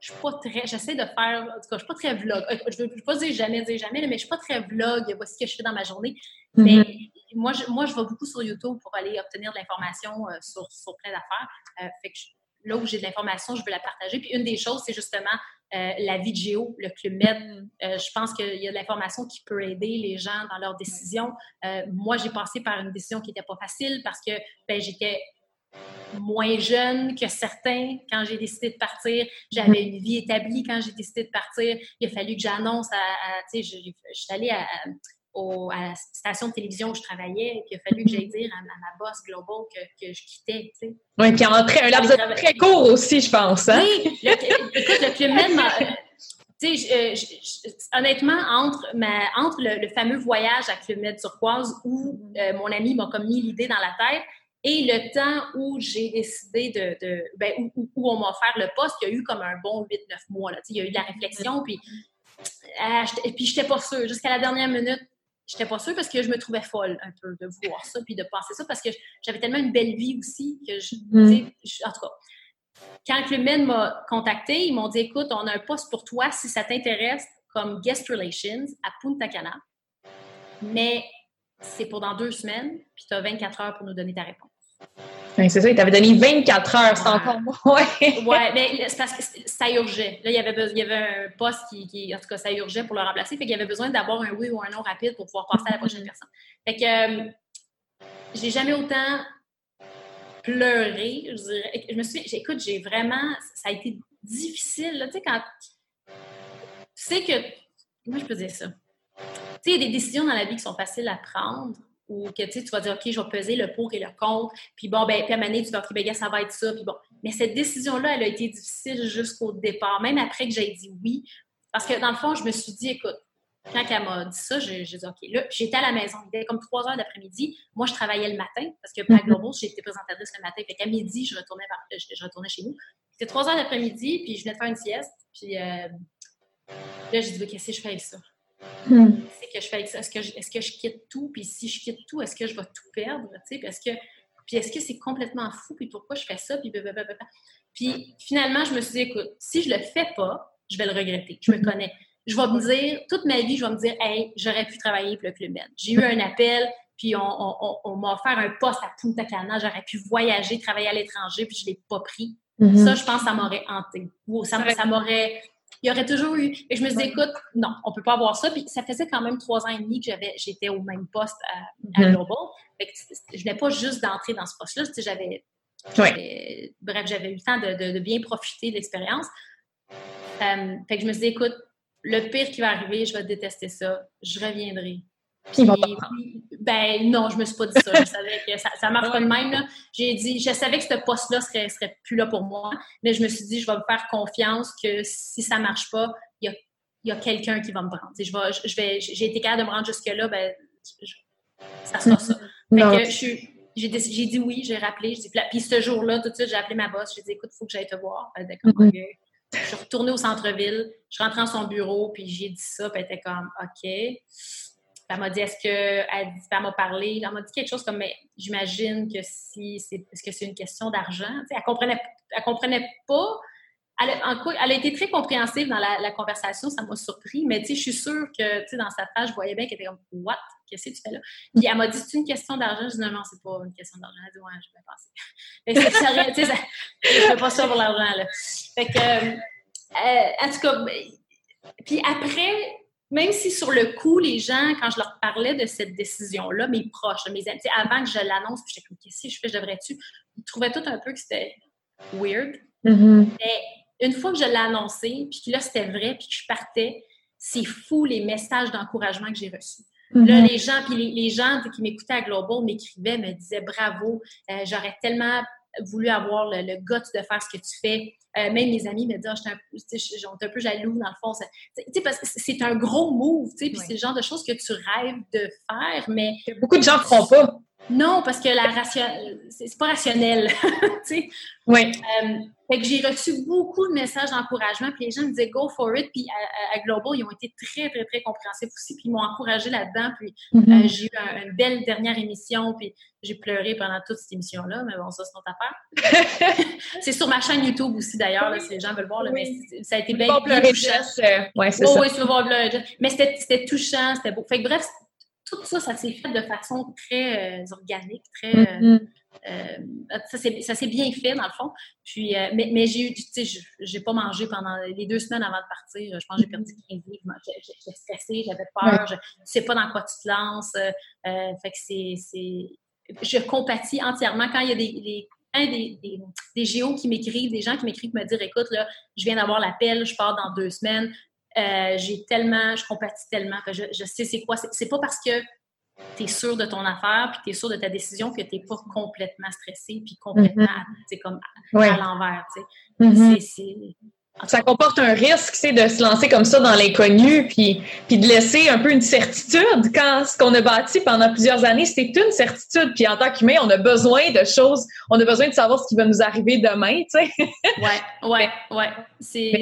je suis pas très. J'essaie de faire. En tout cas, je suis pas très vlog. Euh, je ne veux pas dire jamais, dire jamais, mais je suis pas très vlog. Voici ce que je fais dans ma journée. Mm-hmm. Mais moi, je, moi, je vais beaucoup sur YouTube pour aller obtenir de l'information euh, sur, sur, plein d'affaires. Euh, fait que là où j'ai de l'information, je veux la partager. Puis une des choses, c'est justement la vie de Géo, le Club Med. Mm-hmm. je pense qu'il y a de l'information qui peut aider les gens dans leurs décisions. moi, j'ai passé par une décision qui n'était pas facile parce que ben, j'étais moins jeune que certains quand j'ai décidé de partir. J'avais une vie établie quand j'ai décidé de partir. Il a fallu que j'annonce à, tu sais, je, suis allée à, la station de télévision où je travaillais, et il a fallu que j'aille dire à, ma boss global que, que je quittais, tu sais. Oui, puis en très, un laps très court aussi, je pense. Hein? Oui, écoute, le Club Med tu sais, honnêtement, entre, ma, entre le, fameux voyage à Club Turquoise où euh, mon ami m'a comme mis l'idée dans la tête et le temps où j'ai décidé de, de ben, où, où, on m'a offert le poste, il y a eu comme un bon 8-9 mois. Là, il y a eu de la réflexion, puis, euh, et puis j'étais pas sûre. Jusqu'à la dernière minute, j'étais pas sûre parce que je me trouvais folle un peu de voir ça, puis de penser ça, parce que j'avais tellement une belle vie aussi que je, mm. en tout cas, quand le MED m'a contacté, ils m'ont dit écoute, on a un poste pour toi si ça t'intéresse comme guest relations à Punta Cana. Mais c'est pour dans deux semaines, puis tu as 24 heures pour nous donner ta réponse. C'est ça, il t'avait donné 24 heures, c'est encore moins. Oui, mais c'est parce que ça urgeait. Là, il y avait, il y avait un poste qui, en tout cas, ça urgeait pour le remplacer. Fait qu'il y avait besoin d'avoir un oui ou un non rapide pour pouvoir passer à la prochaine mm-hmm. personne. Fait que euh, j'ai jamais autant pleuré, je dirais. Je me suis, écoute, j'ai vraiment, ça a été difficile, tu sais, quand, tu sais que, moi je peux dire ça? Tu sais, il y a des décisions dans la vie qui sont faciles à prendre, ou que tu vas dire, OK, je vais peser le pour et le contre, puis bon, ben, puis à donné, tu vas, OK, ben, ça va être ça, puis bon. Mais cette décision-là, elle a été difficile jusqu'au départ, même après que j'ai dit oui, parce que dans le fond, je me suis dit, écoute, quand elle m'a dit ça, j'ai dit OK. Là, j'étais à la maison. Il était comme trois heures d'après-midi. Moi, je travaillais le matin parce que pour Global, j'étais présentatrice le matin. Fait qu'à midi, je retournais, je, retournais chez nous. C'était trois heures d'après-midi, puis je venais de faire une sieste. Puis euh, là, j'ai dit Qu'est-ce que je fais avec ça? Hmm. Qu'est-ce que je fais avec ça Est-ce que, je, est-ce que je quitte tout? Puis si je quitte tout, est-ce que je vais tout perdre que. Puis est-ce que c'est complètement fou? Puis pourquoi je fais ça? Puis, puis finalement, je me suis dit, écoute, si je le fais pas, je vais le regretter. Je me connais je vais me dire, toute ma vie, je vais me dire, hey, j'aurais pu travailler pour le Club Med. J'ai eu un appel, puis on, m'a offert un poste à Punta Cana, j'aurais pu voyager, travailler à l'étranger, puis je ne l'ai pas pris. Mm-hmm. Ça, je pense, ça m'aurait hanté. Ou ça, m'aurait. Il y aurait toujours eu. Et je me suis dit, écoute, non, on ne peut pas avoir ça. Puis ça faisait quand même trois ans et demi que j'étais au même poste à, mm-hmm. Global. je n'ai pas juste d'entrer dans ce poste-là. J'avais. Bref, j'avais eu le temps de, bien profiter de l'expérience. Euh, fait que je me suis dit, écoute, le pire qui va arriver, je vais détester ça, je reviendrai. Puis, ben non, je me suis pas dit ça. Je savais que ça, ça marche pas de même. J'ai dit, je savais que ce poste-là serait, serait plus là pour moi, mais je me suis dit, je vais me faire confiance que si ça marche pas, il y a, y a quelqu'un qui va me prendre. Je vais, je vais, j'ai été capable de me rendre jusque-là, ben, ça sera ça. Fait que je j'ai dit oui, j'ai rappelé. Dit, puis ce jour-là, tout de suite, j'ai appelé ma boss. J'ai dit, écoute, il faut que j'aille te voir. D'accord, mm-hmm. Je suis retournée au centre-ville, je rentre dans son bureau, puis j'ai dit ça, puis elle était comme OK. Elle m'a dit est-ce que elle, elle m'a parlé, elle m'a dit quelque chose comme mais j'imagine que si c'est est-ce que c'est une question d'argent, elle comprenait elle comprenait pas elle, elle, a été très compréhensive dans la, conversation, ça m'a surpris, mais je suis sûre que dans sa page, je voyais bien qu'elle était comme What? Qu'est-ce que tu fais là? Puis elle m'a dit C'est une question d'argent? Je dis Non, non, c'est pas une question d'argent. Elle dit Ouais, je vais passer. Fait que ça, je fais pas ça pour l'argent. Là. Fait que, euh, en tout cas, puis après, même si sur le coup, les gens, quand je leur parlais de cette décision-là, mes proches, mes amis, avant que je l'annonce, puis j'étais comme, qu'est-ce que je fais, je devrais-tu? Ils trouvaient tout un peu que c'était weird. Mm-hmm. Mais une fois que je l'ai annoncé, puis que là, c'était vrai, puis que je partais, c'est fou les messages d'encouragement que j'ai reçus. Là, mm-hmm. les gens, puis les, gens qui m'écoutaient à Global m'écrivaient, me disaient bravo, euh, j'aurais tellement voulu avoir le, le goût de faire ce que tu fais. Euh, même mes amis me disent, oh, j'étais un, un, peu jaloux dans le fond. parce que c'est un gros move, puis c'est le genre de choses que tu rêves de faire, mais... Beaucoup de gens ne feront pas. Non, parce que la ration... c'est pas rationnel. oui. Euh, fait que j'ai reçu beaucoup de messages d'encouragement, puis les gens me disaient go for it. Puis à, Global, ils ont été très, très, très compréhensifs aussi, puis ils m'ont encouragé là-dedans. Puis mm-hmm. euh, j'ai eu une belle dernière émission, puis j'ai pleuré pendant toute cette émission-là, mais bon, ça, c'est notre affaire. c'est sur ma chaîne YouTube aussi, d'ailleurs, si les gens veulent voir, là, mais ça a été bien, touchant. Euh, ouais, c'est ça. Oui, vas voir Mais c'était touchant, c'était beau. Fait que bref, tout ça, ça s'est fait de façon très euh, organique, très. Euh, mm-hmm. euh, ça s'est bien fait, dans le fond. Puis, mais, mais j'ai eu, tu sais, j'ai pas mangé pendant les deux semaines avant de partir. Je pense que j'ai perdu 15 livres. J'étais stressée, j'avais peur. Je ne sais pas dans quoi tu te lances. fait que c'est. Je compatis entièrement quand il y a des, des, des, des, géos qui m'écrivent, des gens qui m'écrivent me dire écoute, là, je viens d'avoir l'appel, je pars dans deux semaines, euh, j'ai tellement, je compatis tellement que je, sais c'est quoi. C'est pas parce que tu es sûr de ton affaire puis tu es sûr de ta décision que tu n'es pas complètement stressé puis complètement mm-hmm. comme à, l'envers. Mm-hmm. Ça comporte un risque, c'est de se lancer comme ça dans l'inconnu, puis, puis de laisser un peu une certitude quand ce qu'on a bâti pendant plusieurs années, c'est une certitude. Puis en tant qu'humain, on a besoin de choses, on a besoin de savoir ce qui va nous arriver demain, tu sais. ouais, ouais, ouais. C'est,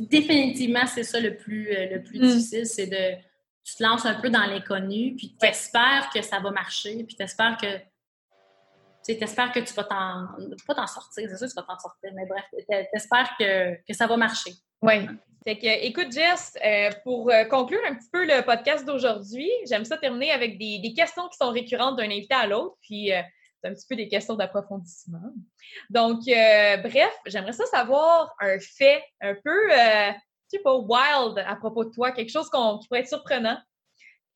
définitivement c'est ça le plus euh, le plus mm. difficile, c'est de tu te lances un peu dans l'inconnu, puis tu espères que ça va marcher, puis tu espères que tu que tu vas t'en, sortir, c'est sûr que tu vas t'en sortir, mais bref, t'espères que, ça va marcher. Oui. Fait que, écoute, Jess, euh, pour euh, conclure un petit peu le podcast d'aujourd'hui, j'aime ça terminer avec des, questions qui sont récurrentes d'un invité à l'autre, puis euh, c'est un petit peu des questions d'approfondissement. Donc, bref, j'aimerais ça savoir un fait un peu, je sais pas, wild à propos de toi, quelque chose qui pourrait être surprenant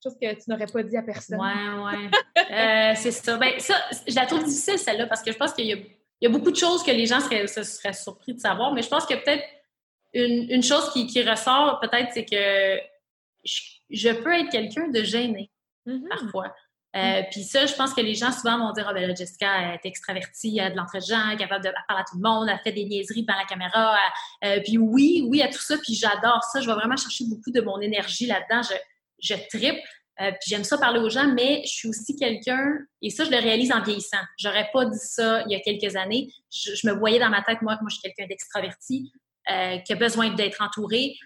chose que tu n'aurais pas dit à personne. Ouais, ouais. Euh, c'est ça. Ben, ça, je la trouve difficile, celle-là, parce que je pense qu'il y, a beaucoup de choses que les gens seraient, seraient surpris de savoir, mais je pense que peut-être une, chose qui, ressort, peut-être, c'est que je, peux être quelqu'un de gêné, mm-hmm. parfois. Euh, mm. Puis ça, je pense que les gens souvent vont dire, ah ben là, Jessica est extravertie, elle a de l'entre gens, elle est capable de parler à tout le monde, elle fait des niaiseries devant la caméra. Euh, puis oui, oui à tout ça, puis j'adore ça. Je vais vraiment chercher beaucoup de mon énergie là-dedans. Je, je tripe. Euh, puis j'aime ça parler aux gens, mais je suis aussi quelqu'un, et ça, je le réalise en vieillissant. J'aurais pas dit ça il y a quelques années. Je, me voyais dans ma tête, moi, que moi, je suis quelqu'un d'extraverti, euh, qui a besoin d'être entouré,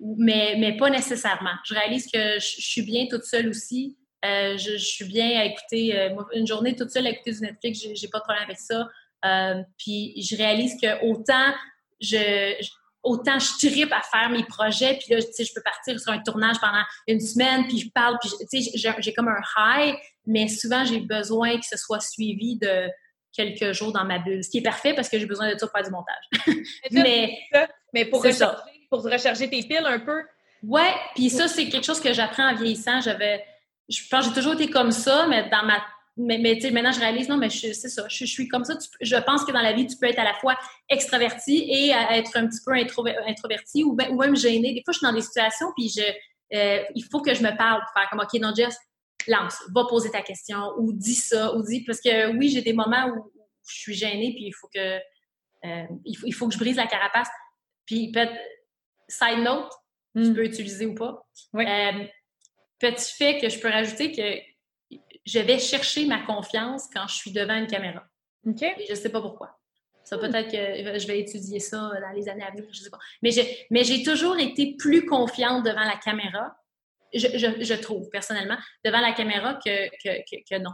mais, mais pas nécessairement. Je réalise que je, suis bien toute seule aussi. Euh, je, suis bien à écouter, une journée toute seule à écouter du Netflix, j'ai pas de problème avec ça. puis je réalise que autant je autant je tripe à faire mes projets, puis là, tu sais, je peux partir sur un tournage pendant une semaine, puis je parle, puis tu sais, j'ai comme un high, mais souvent, j'ai besoin que ce soit suivi de quelques jours dans ma bulle, ce qui est parfait parce que j'ai besoin de ça pour faire du montage. mais, mais pour, recharger, pour recharger tes piles un peu. Ouais, puis ça, c'est quelque chose que j'apprends en vieillissant. J'avais, je pense j'ai toujours été comme ça, mais dans ma mais, mais maintenant, je réalise, non, mais c'est ça, je, suis comme ça. je pense que dans la vie, tu peux être à la fois extraverti et être un petit peu introverti ou, ben, ou même gêné. Des fois, je suis dans des situations, puis je, euh, il faut que je me parle pour faire comme, OK, non, Jess, lance, va poser ta question ou dis ça ou dis, parce que oui, j'ai des moments où, je suis gênée, puis il faut que, euh, il, faut, il faut que je brise la carapace. Puis peut-être, side note, tu hmm. peux utiliser ou pas. Euh, petit fait que je peux rajouter que je vais chercher ma confiance quand je suis devant une caméra. OK. Et je ne sais pas pourquoi. Ça, hmm. peut-être que je vais étudier ça dans les années à venir, je ne sais pas. Mais j'ai, mais j'ai toujours été plus confiante devant la caméra, je, je, trouve, personnellement, devant la caméra que, que, que non.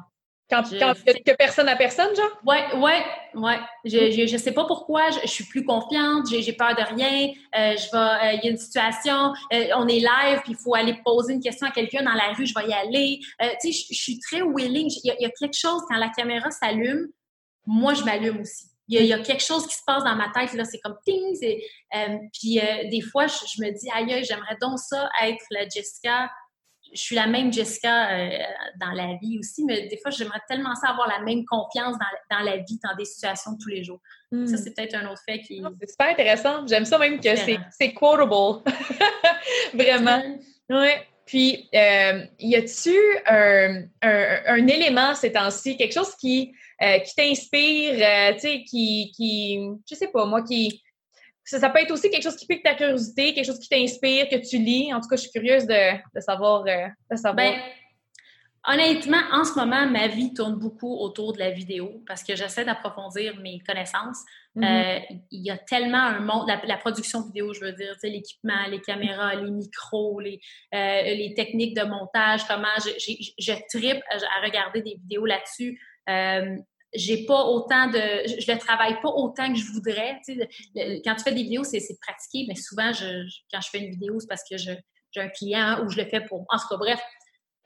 Quand, que personne à personne, genre? Oui, oui, oui. Je, je, sais pas pourquoi, je, suis plus confiante, j'ai peur de rien. Euh, je vais, euh, il y a une situation, euh, on est live, puis il faut aller poser une question à quelqu'un dans la rue, je vais y aller. tu sais, je, suis très willing. Il y, a, quelque chose, quand la caméra s'allume, moi, je m'allume aussi. Il y, a, quelque chose qui se passe dans ma tête, là, c'est comme ting! puis des fois, je, je me dis, aïe, j'aimerais donc ça être la Jessica je suis la même Jessica euh, dans la vie aussi, mais des fois, j'aimerais tellement ça avoir la même confiance dans, dans la vie, dans des situations de tous les jours. Ça, hmm. c'est peut-être un autre fait qui. C'est super intéressant. J'aime ça même que c'est quotable. Vraiment. Oui. Puis, euh, y a-tu un, un, un, élément ces temps-ci, quelque chose qui, euh, qui t'inspire, tu sais, qui, qui, je sais pas, moi, qui, ça, peut être aussi quelque chose qui pique ta curiosité, quelque chose qui t'inspire, que tu lis. En tout cas, je suis curieuse de, savoir. Euh, de savoir. Ben, honnêtement, en ce moment, ma vie tourne beaucoup autour de la vidéo parce que j'essaie d'approfondir mes connaissances. Mm-hmm. Euh, il y a tellement un monde, la, production vidéo, je veux dire, l'équipement, les caméras, les micros, les, euh, les techniques de montage, comment je, je, tripe à regarder des vidéos là-dessus j'ai pas autant de je, ne travaille pas autant que je voudrais quand tu fais des vidéos c'est pratiqué mais souvent je, quand je fais une vidéo c'est parce que j'ai un client ou je le fais pour en tout cas bref.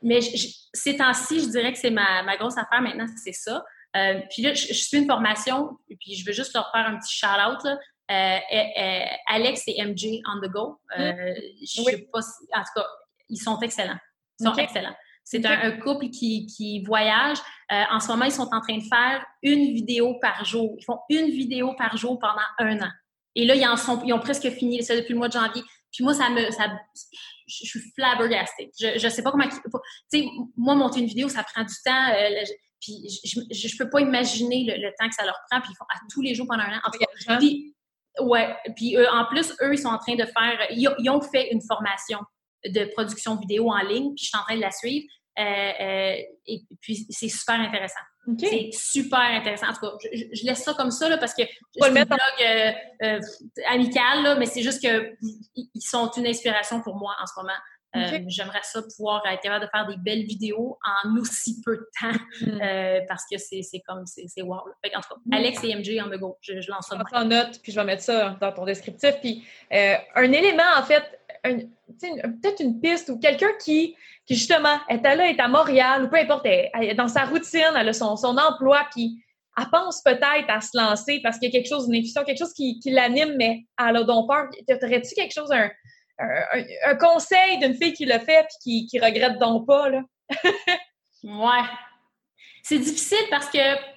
Mais ces temps-ci je dirais que c'est ma, ma, grosse affaire maintenant c'est ça. Euh, puis là je, suis une formation puis je veux juste leur faire un petit shout out là. Euh, Alex et MJ on the go. Euh, je sais pas en tout cas ils sont excellents. Ils sont excellents c'est un, couple qui, qui voyage. Euh, en ce moment, ils sont en train de faire une vidéo par jour. Ils font une vidéo par jour pendant un an. Et là, ils, en sont, ils ont presque fini ça depuis le mois de janvier. Puis moi, ça me, ça, je suis flabbergasted. Je, je sais pas comment, tu sais, moi, monter une vidéo, ça prend du temps. Euh, puis je, je, peux pas imaginer le, temps que ça leur prend. Puis ils font à tous les jours pendant un an. En tout cas, puis, ouais. Puis en plus, eux, ils sont en train de faire, ils, ont fait une formation de production vidéo en ligne, puis je suis en train de la suivre. et puis c'est super intéressant. C'est super intéressant. En tout cas, je, laisse ça comme ça là, parce que je le un blog euh, euh, amical, là, mais c'est juste qu'ils sont une inspiration pour moi en ce moment. Euh, j'aimerais ça pouvoir être capable de faire des belles vidéos en aussi peu de temps mm. parce que c'est comme, c'est wow. en tout cas, mm. Alex et MJ en me go, je, lance ça. Je en note, puis je vais mettre ça dans ton descriptif. Puis un élément, en fait, peut-être une piste ou quelqu'un qui, qui, justement, est là, est à Montréal ou peu importe, elle, dans sa routine, a son, son emploi, puis elle pense peut-être à se lancer parce qu'il y a quelque chose, une intuition, quelque chose qui, l'anime, mais elle a donc peur. Aurais-tu quelque chose, un, un, conseil d'une fille qui le fait puis qui, qui regrette donc pas, là? ouais. C'est difficile parce que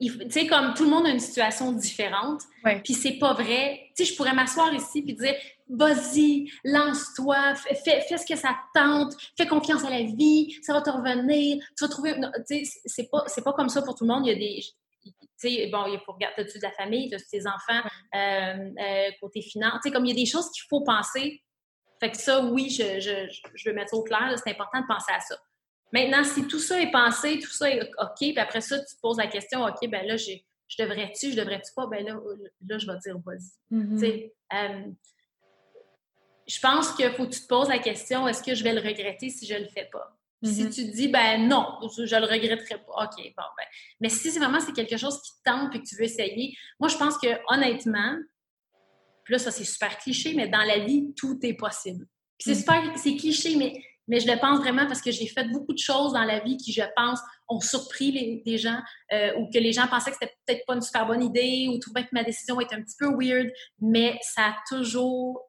tu sais, comme tout le monde a une situation différente, puis c'est pas vrai. Tu sais, je pourrais m'asseoir ici puis dire, vas-y, lance-toi, fais, fais, ce que ça tente, fais confiance à la vie, ça va te revenir, tu vas trouver... Tu sais, c'est pas, pas comme ça pour tout le monde. Il y a des... Tu sais, bon, il faut regarder, tu de la famille, tu tes enfants, euh, euh, côté finance. Tu sais, comme il y a des choses qu'il faut penser. Fait que ça, oui, je, je, je veux mettre ça au clair, c'est important de penser à ça. Maintenant, si tout ça est pensé, tout ça est OK, puis après ça, tu te poses la question, OK, ben là, je devrais-tu, je devrais-tu pas? Ben là, là, je vais dire vas-y. Mm-hmm. Euh, je pense qu'il faut que tu te poses la question, est-ce que je vais le regretter si je le fais pas? Si mm-hmm. tu te dis, ben non, je le regretterai pas. OK, bon, ben. Mais si c'est vraiment c'est quelque chose qui te tente et que tu veux essayer, moi, je pense que honnêtement, puis là, ça, c'est super cliché, mais dans la vie, tout est possible. c'est mm-hmm. super, c'est cliché, mais mais je le pense vraiment parce que j'ai fait beaucoup de choses dans la vie qui, je pense, ont surpris les, gens euh, ou que les gens pensaient que c'était peut-être pas une super bonne idée ou trouvaient que ma décision était un petit peu weird, mais ça a toujours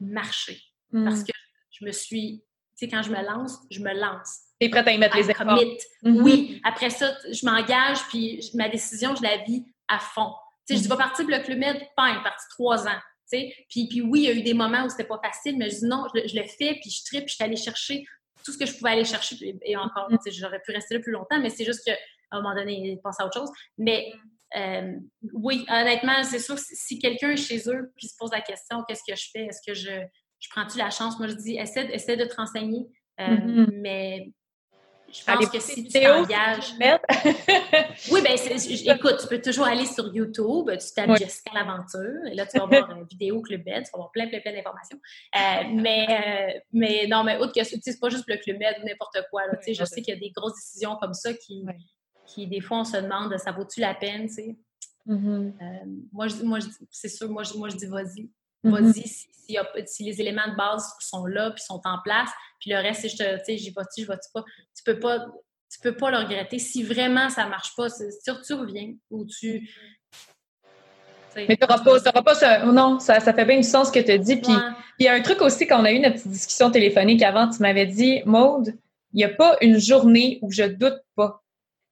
marché parce hmm. que je me suis, tu sais, quand je me lance, je me lance. T'es prête à y mettre les efforts. Mm-hmm. Oui. Après ça, je m'engage puis ma décision, je la vis à fond. Tu sais, je dis, mm-hmm. va partir pour le Club Med, pas, parti trois ans. Puis, puis oui, il y a eu des moments où c'était pas facile, mais je dis non, je, le fais, puis je tripe, puis je suis allée chercher tout ce que je pouvais aller chercher. Et encore, j'aurais pu rester là plus longtemps, mais c'est juste qu'à un moment donné, il pense à autre chose. Mais euh, oui, honnêtement, c'est sûr, si, quelqu'un est chez eux puis se pose la question, qu'est-ce que je fais? Est-ce que je, je prends-tu la chance? Moi, je dis, essaie, essaie de te renseigner, euh, mm-hmm. mais je pense que si tu t'engages. oui, bien, écoute, tu peux toujours aller sur YouTube, tu tapes Jessica l'Aventure, et là, tu vas voir une vidéo Club Med, tu vas voir plein, plein, plein d'informations. Euh, mais, euh, mais non, mais autre que ça, c'est pas juste le Club Med ou n'importe quoi. Là, je sais qu'il y a des grosses décisions comme ça qui, qui, des fois, on se demande, ça vaut-tu la peine, tu sais? Mm-hmm. Euh, moi, je, moi, c'est sûr, moi, je, moi, je dis vas-y. Mm-hmm. Vas-y, si, si, les éléments de base sont là puis sont en place, puis le reste, je te, j'y vais-tu, je vais-tu pas. Tu peux pas, tu peux pas le regretter. Si vraiment ça marche pas, sûr tu reviens ou tu. Mais tu n'auras pas, ça. Non, ça, ça fait bien du sens ce que tu dis. Puis il y a un truc aussi, quand on a eu notre petite discussion téléphonique avant, tu m'avais dit, Maude, il n'y a pas une journée où je doute pas.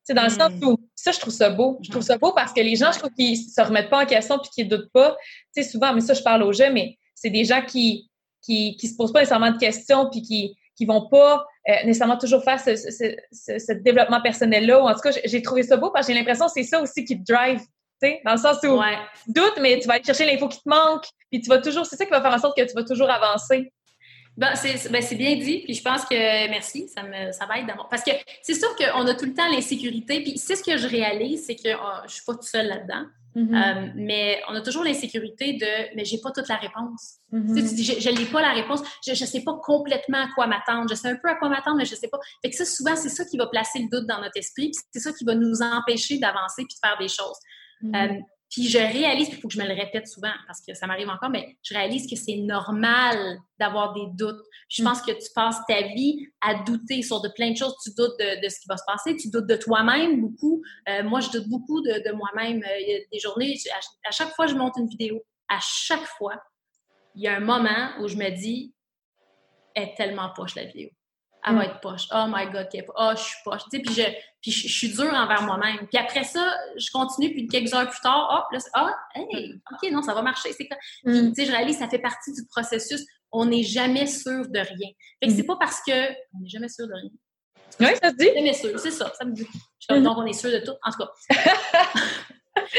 C'est dans le sens mm. où, ça, je trouve ça beau. Je trouve ça beau parce que les gens, je trouve qu'ils se remettent pas en question puis qu'ils doutent pas. Tu sais, souvent, mais ça, je parle aux jeunes, mais c'est des gens qui, qui, qui se posent pas nécessairement de questions puis qui, qui vont pas euh, nécessairement toujours faire ce, ce, ce, développement personnel-là. En tout cas, j'ai trouvé ça beau parce que j'ai l'impression que c'est ça aussi qui te drive, tu sais, dans le sens où ouais. doute, mais tu vas aller chercher l'info qui te manque, puis tu vas toujours, c'est ça qui va faire en sorte que tu vas toujours avancer. Ben, c'est ben, bien dit, puis je pense que merci, ça me ça m'aide d'abord. Parce que c'est sûr qu'on a tout le temps l'insécurité, puis c'est ce que je réalise, c'est que oh, je suis pas toute seule là-dedans. Mm-hmm. Euh, mais on a toujours l'insécurité de mais j'ai pas toute la réponse. Mm-hmm. tu, dis je n'ai pas la réponse, je ne sais pas complètement à quoi m'attendre, je sais un peu à quoi m'attendre, mais je sais pas. Fait que ça, souvent, c'est ça qui va placer le doute dans notre esprit, c'est ça qui va nous empêcher d'avancer puis de faire des choses. Mm-hmm. Euh, puis je réalise, il faut que je me le répète souvent parce que ça m'arrive encore, mais je réalise que c'est normal d'avoir des doutes. Je mm. pense que tu passes ta vie à douter sur de plein de choses. Tu doutes de, ce qui va se passer, tu doutes de toi-même beaucoup. Euh, moi, je doute beaucoup de, moi-même. Euh, il y a des journées, à, chaque fois que je monte une vidéo, à chaque fois, il y a un moment où je me dis, est tellement poche la vidéo elle va mm. être poche. Oh my God, oh, je suis poche. Tu sais, puis je, puis je, suis dure envers moi-même. Puis après ça, je continue, puis quelques heures plus tard, oh, là, ah, hey, OK, non, ça va marcher. C'est Puis, mm. tu sais, je réalise, ça fait partie du processus. On n'est jamais sûr de rien. Fait que c'est pas parce que on n'est jamais sûr de rien. Oui, ça se dit. Jamais sûr, c'est ça, ça me dit. Donc, on est sûr de tout. En tout cas.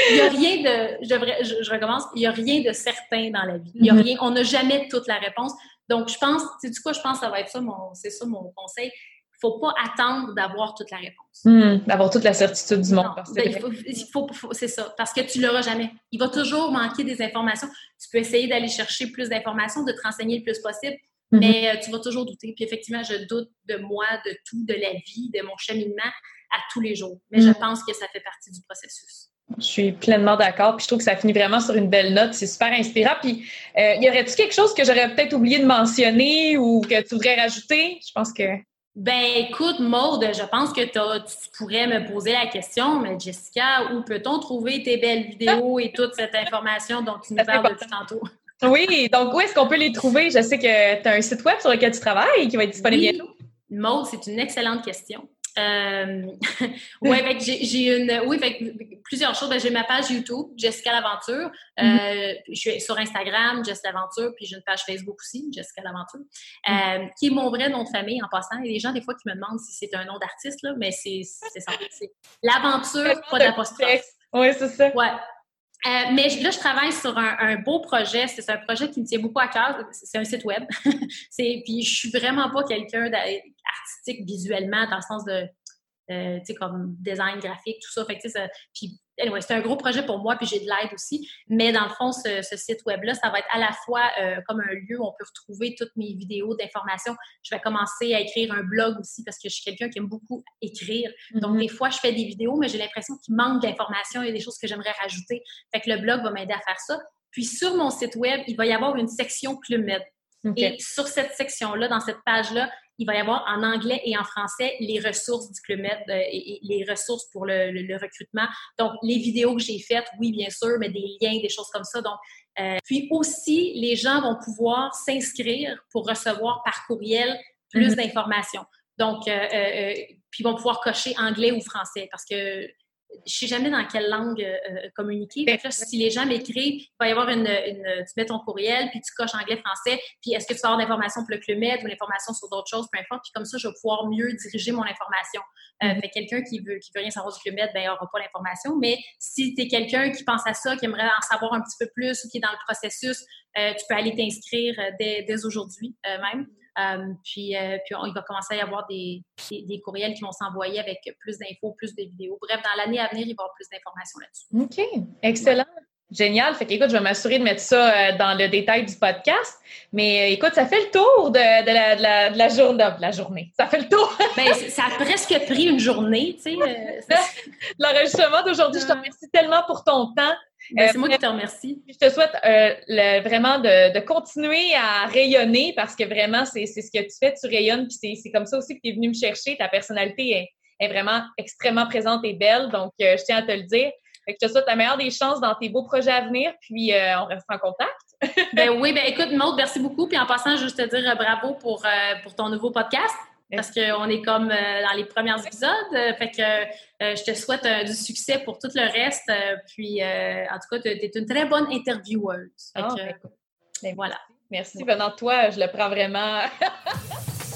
Il n'y a rien de, je, je, recommence, il n'y a rien de certain dans la vie. Il y a mm-hmm. rien, on n'a jamais toute la réponse. Donc, je pense, c'est du coup, je pense que ça va être ça, mon, c'est ça mon conseil. Il ne faut pas attendre d'avoir toute la réponse. Hmm, d'avoir toute la certitude du monde. Ben, il faut, c'est ça, parce que tu ne l'auras jamais. Il va toujours manquer des informations. Tu peux essayer d'aller chercher plus d'informations, de te renseigner le plus possible, mm-hmm. mais euh, tu vas toujours douter. Puis effectivement, je doute de moi, de tout, de la vie, de mon cheminement à tous les jours. Mais je mm. pense que ça fait partie du processus. Je suis pleinement d'accord. Puis je trouve que ça finit vraiment sur une belle note. C'est super inspirant. Puis, euh, y aurait-il quelque chose que j'aurais peut-être oublié de mentionner ou que tu voudrais rajouter? Je pense que. Ben, écoute, Maude, je pense que tu pourrais me poser la question, mais Jessica, où peut-on trouver tes belles vidéos et toute cette information dont tu nous parles depuis tantôt? Oui, donc où est-ce qu'on peut les trouver? Je sais que tu as un site web sur lequel tu travailles qui va être disponible bientôt. Maude, c'est une excellente question. Euh, ouais, j'ai une, oui, plusieurs choses. Ben, j'ai ma page YouTube, Jessica l'Aventure. Euh, mm-hmm. Je suis sur Instagram, Jessica l'Aventure, puis j'ai une page Facebook aussi, Jessica l'Aventure, mm-hmm. euh, qui est mon vrai nom de famille en passant. Il y a des gens, des fois, qui me demandent si c'est un nom d'artiste, là, mais c'est ça. C'est l'aventure, pas d'apostrophe. Oui, c'est ça. Ouais. Euh, mais là, je travaille sur un, beau projet. C'est un projet qui me tient beaucoup à cœur. C'est un site web. puis je suis vraiment pas quelqu'un d'artistique visuellement dans le sens de euh, comme design graphique, tout ça. Fait que, ça puis, anyway, c'est un gros projet pour moi, puis j'ai de l'aide aussi. Mais dans le fond, ce, site web-là, ça va être à la fois euh, comme un lieu où on peut retrouver toutes mes vidéos d'information. Je vais commencer à écrire un blog aussi parce que je suis quelqu'un qui aime beaucoup écrire. Donc, mm-hmm. des fois, je fais des vidéos, mais j'ai l'impression qu'il manque d'informations. Il y a des choses que j'aimerais rajouter. Fait que le blog va m'aider à faire ça. Puis, sur mon site web, il va y avoir une section Club Et sur cette section-là, dans cette page-là, il va y avoir en anglais et en français les ressources du Club Med euh, et, les ressources pour le, recrutement. Donc, les vidéos que j'ai faites, oui, bien sûr, mais des liens, des choses comme ça. Donc, euh, puis aussi, les gens vont pouvoir s'inscrire pour recevoir par courriel plus mm-hmm. d'informations. Donc, euh, puis ils vont pouvoir cocher anglais ou français parce que je sais jamais dans quelle langue euh, communiquer. Fait si les gens m'écrivent, il va y avoir une, Tu mets ton courriel, puis tu coches anglais, français, puis est-ce que tu vas avoir d'informations pour le Club ou l'information sur d'autres choses, peu importe. Puis comme ça, je vais pouvoir mieux diriger mon information. Euh, mm-hmm. Fait quelqu'un qui veut, qui veut rien savoir du Club ben, il n'aura pas l'information. Mais si tu es quelqu'un qui pense à ça, qui aimerait en savoir un petit peu plus ou qui est dans le processus, euh, tu peux aller t'inscrire dès, dès aujourd'hui même. Euh, puis, euh, puis il va commencer à y avoir des, des, courriels qui vont s'envoyer avec plus d'infos, plus de vidéos. Bref, dans l'année à venir, il va y avoir plus d'informations là-dessus. OK, excellent. Génial. Fait qu'écoute, je vais m'assurer de mettre ça euh, dans le détail du podcast. Mais écoute, ça fait le tour de, de, la, de, la, journée. la journée. Ça fait le tour. ben, ça a presque pris une journée, tu sais. L'enregistrement d'aujourd'hui, je te remercie tellement pour ton temps. Ben, c'est moi qui te remercie. Je te souhaite euh, vraiment de, continuer à rayonner parce que vraiment, c'est ce que tu fais, tu rayonnes. Puis c'est comme ça aussi que tu es venu me chercher. Ta personnalité est, vraiment extrêmement présente et belle. Donc, euh, je tiens à te le dire. je te souhaite la meilleure des chances dans tes beaux projets à venir. Puis, euh, on reste en contact. ben oui, ben écoute, Maud, merci beaucoup. Puis en passant, juste te dire bravo pour, pour ton nouveau podcast parce qu'on est comme euh, dans les premiers épisodes. Euh, fait que euh, je te souhaite du succès pour tout le reste. puis, en tout cas, tu es une très bonne intervieweuse. Ah, ben, ben, voilà. Merci. Venant de toi, je le prends vraiment.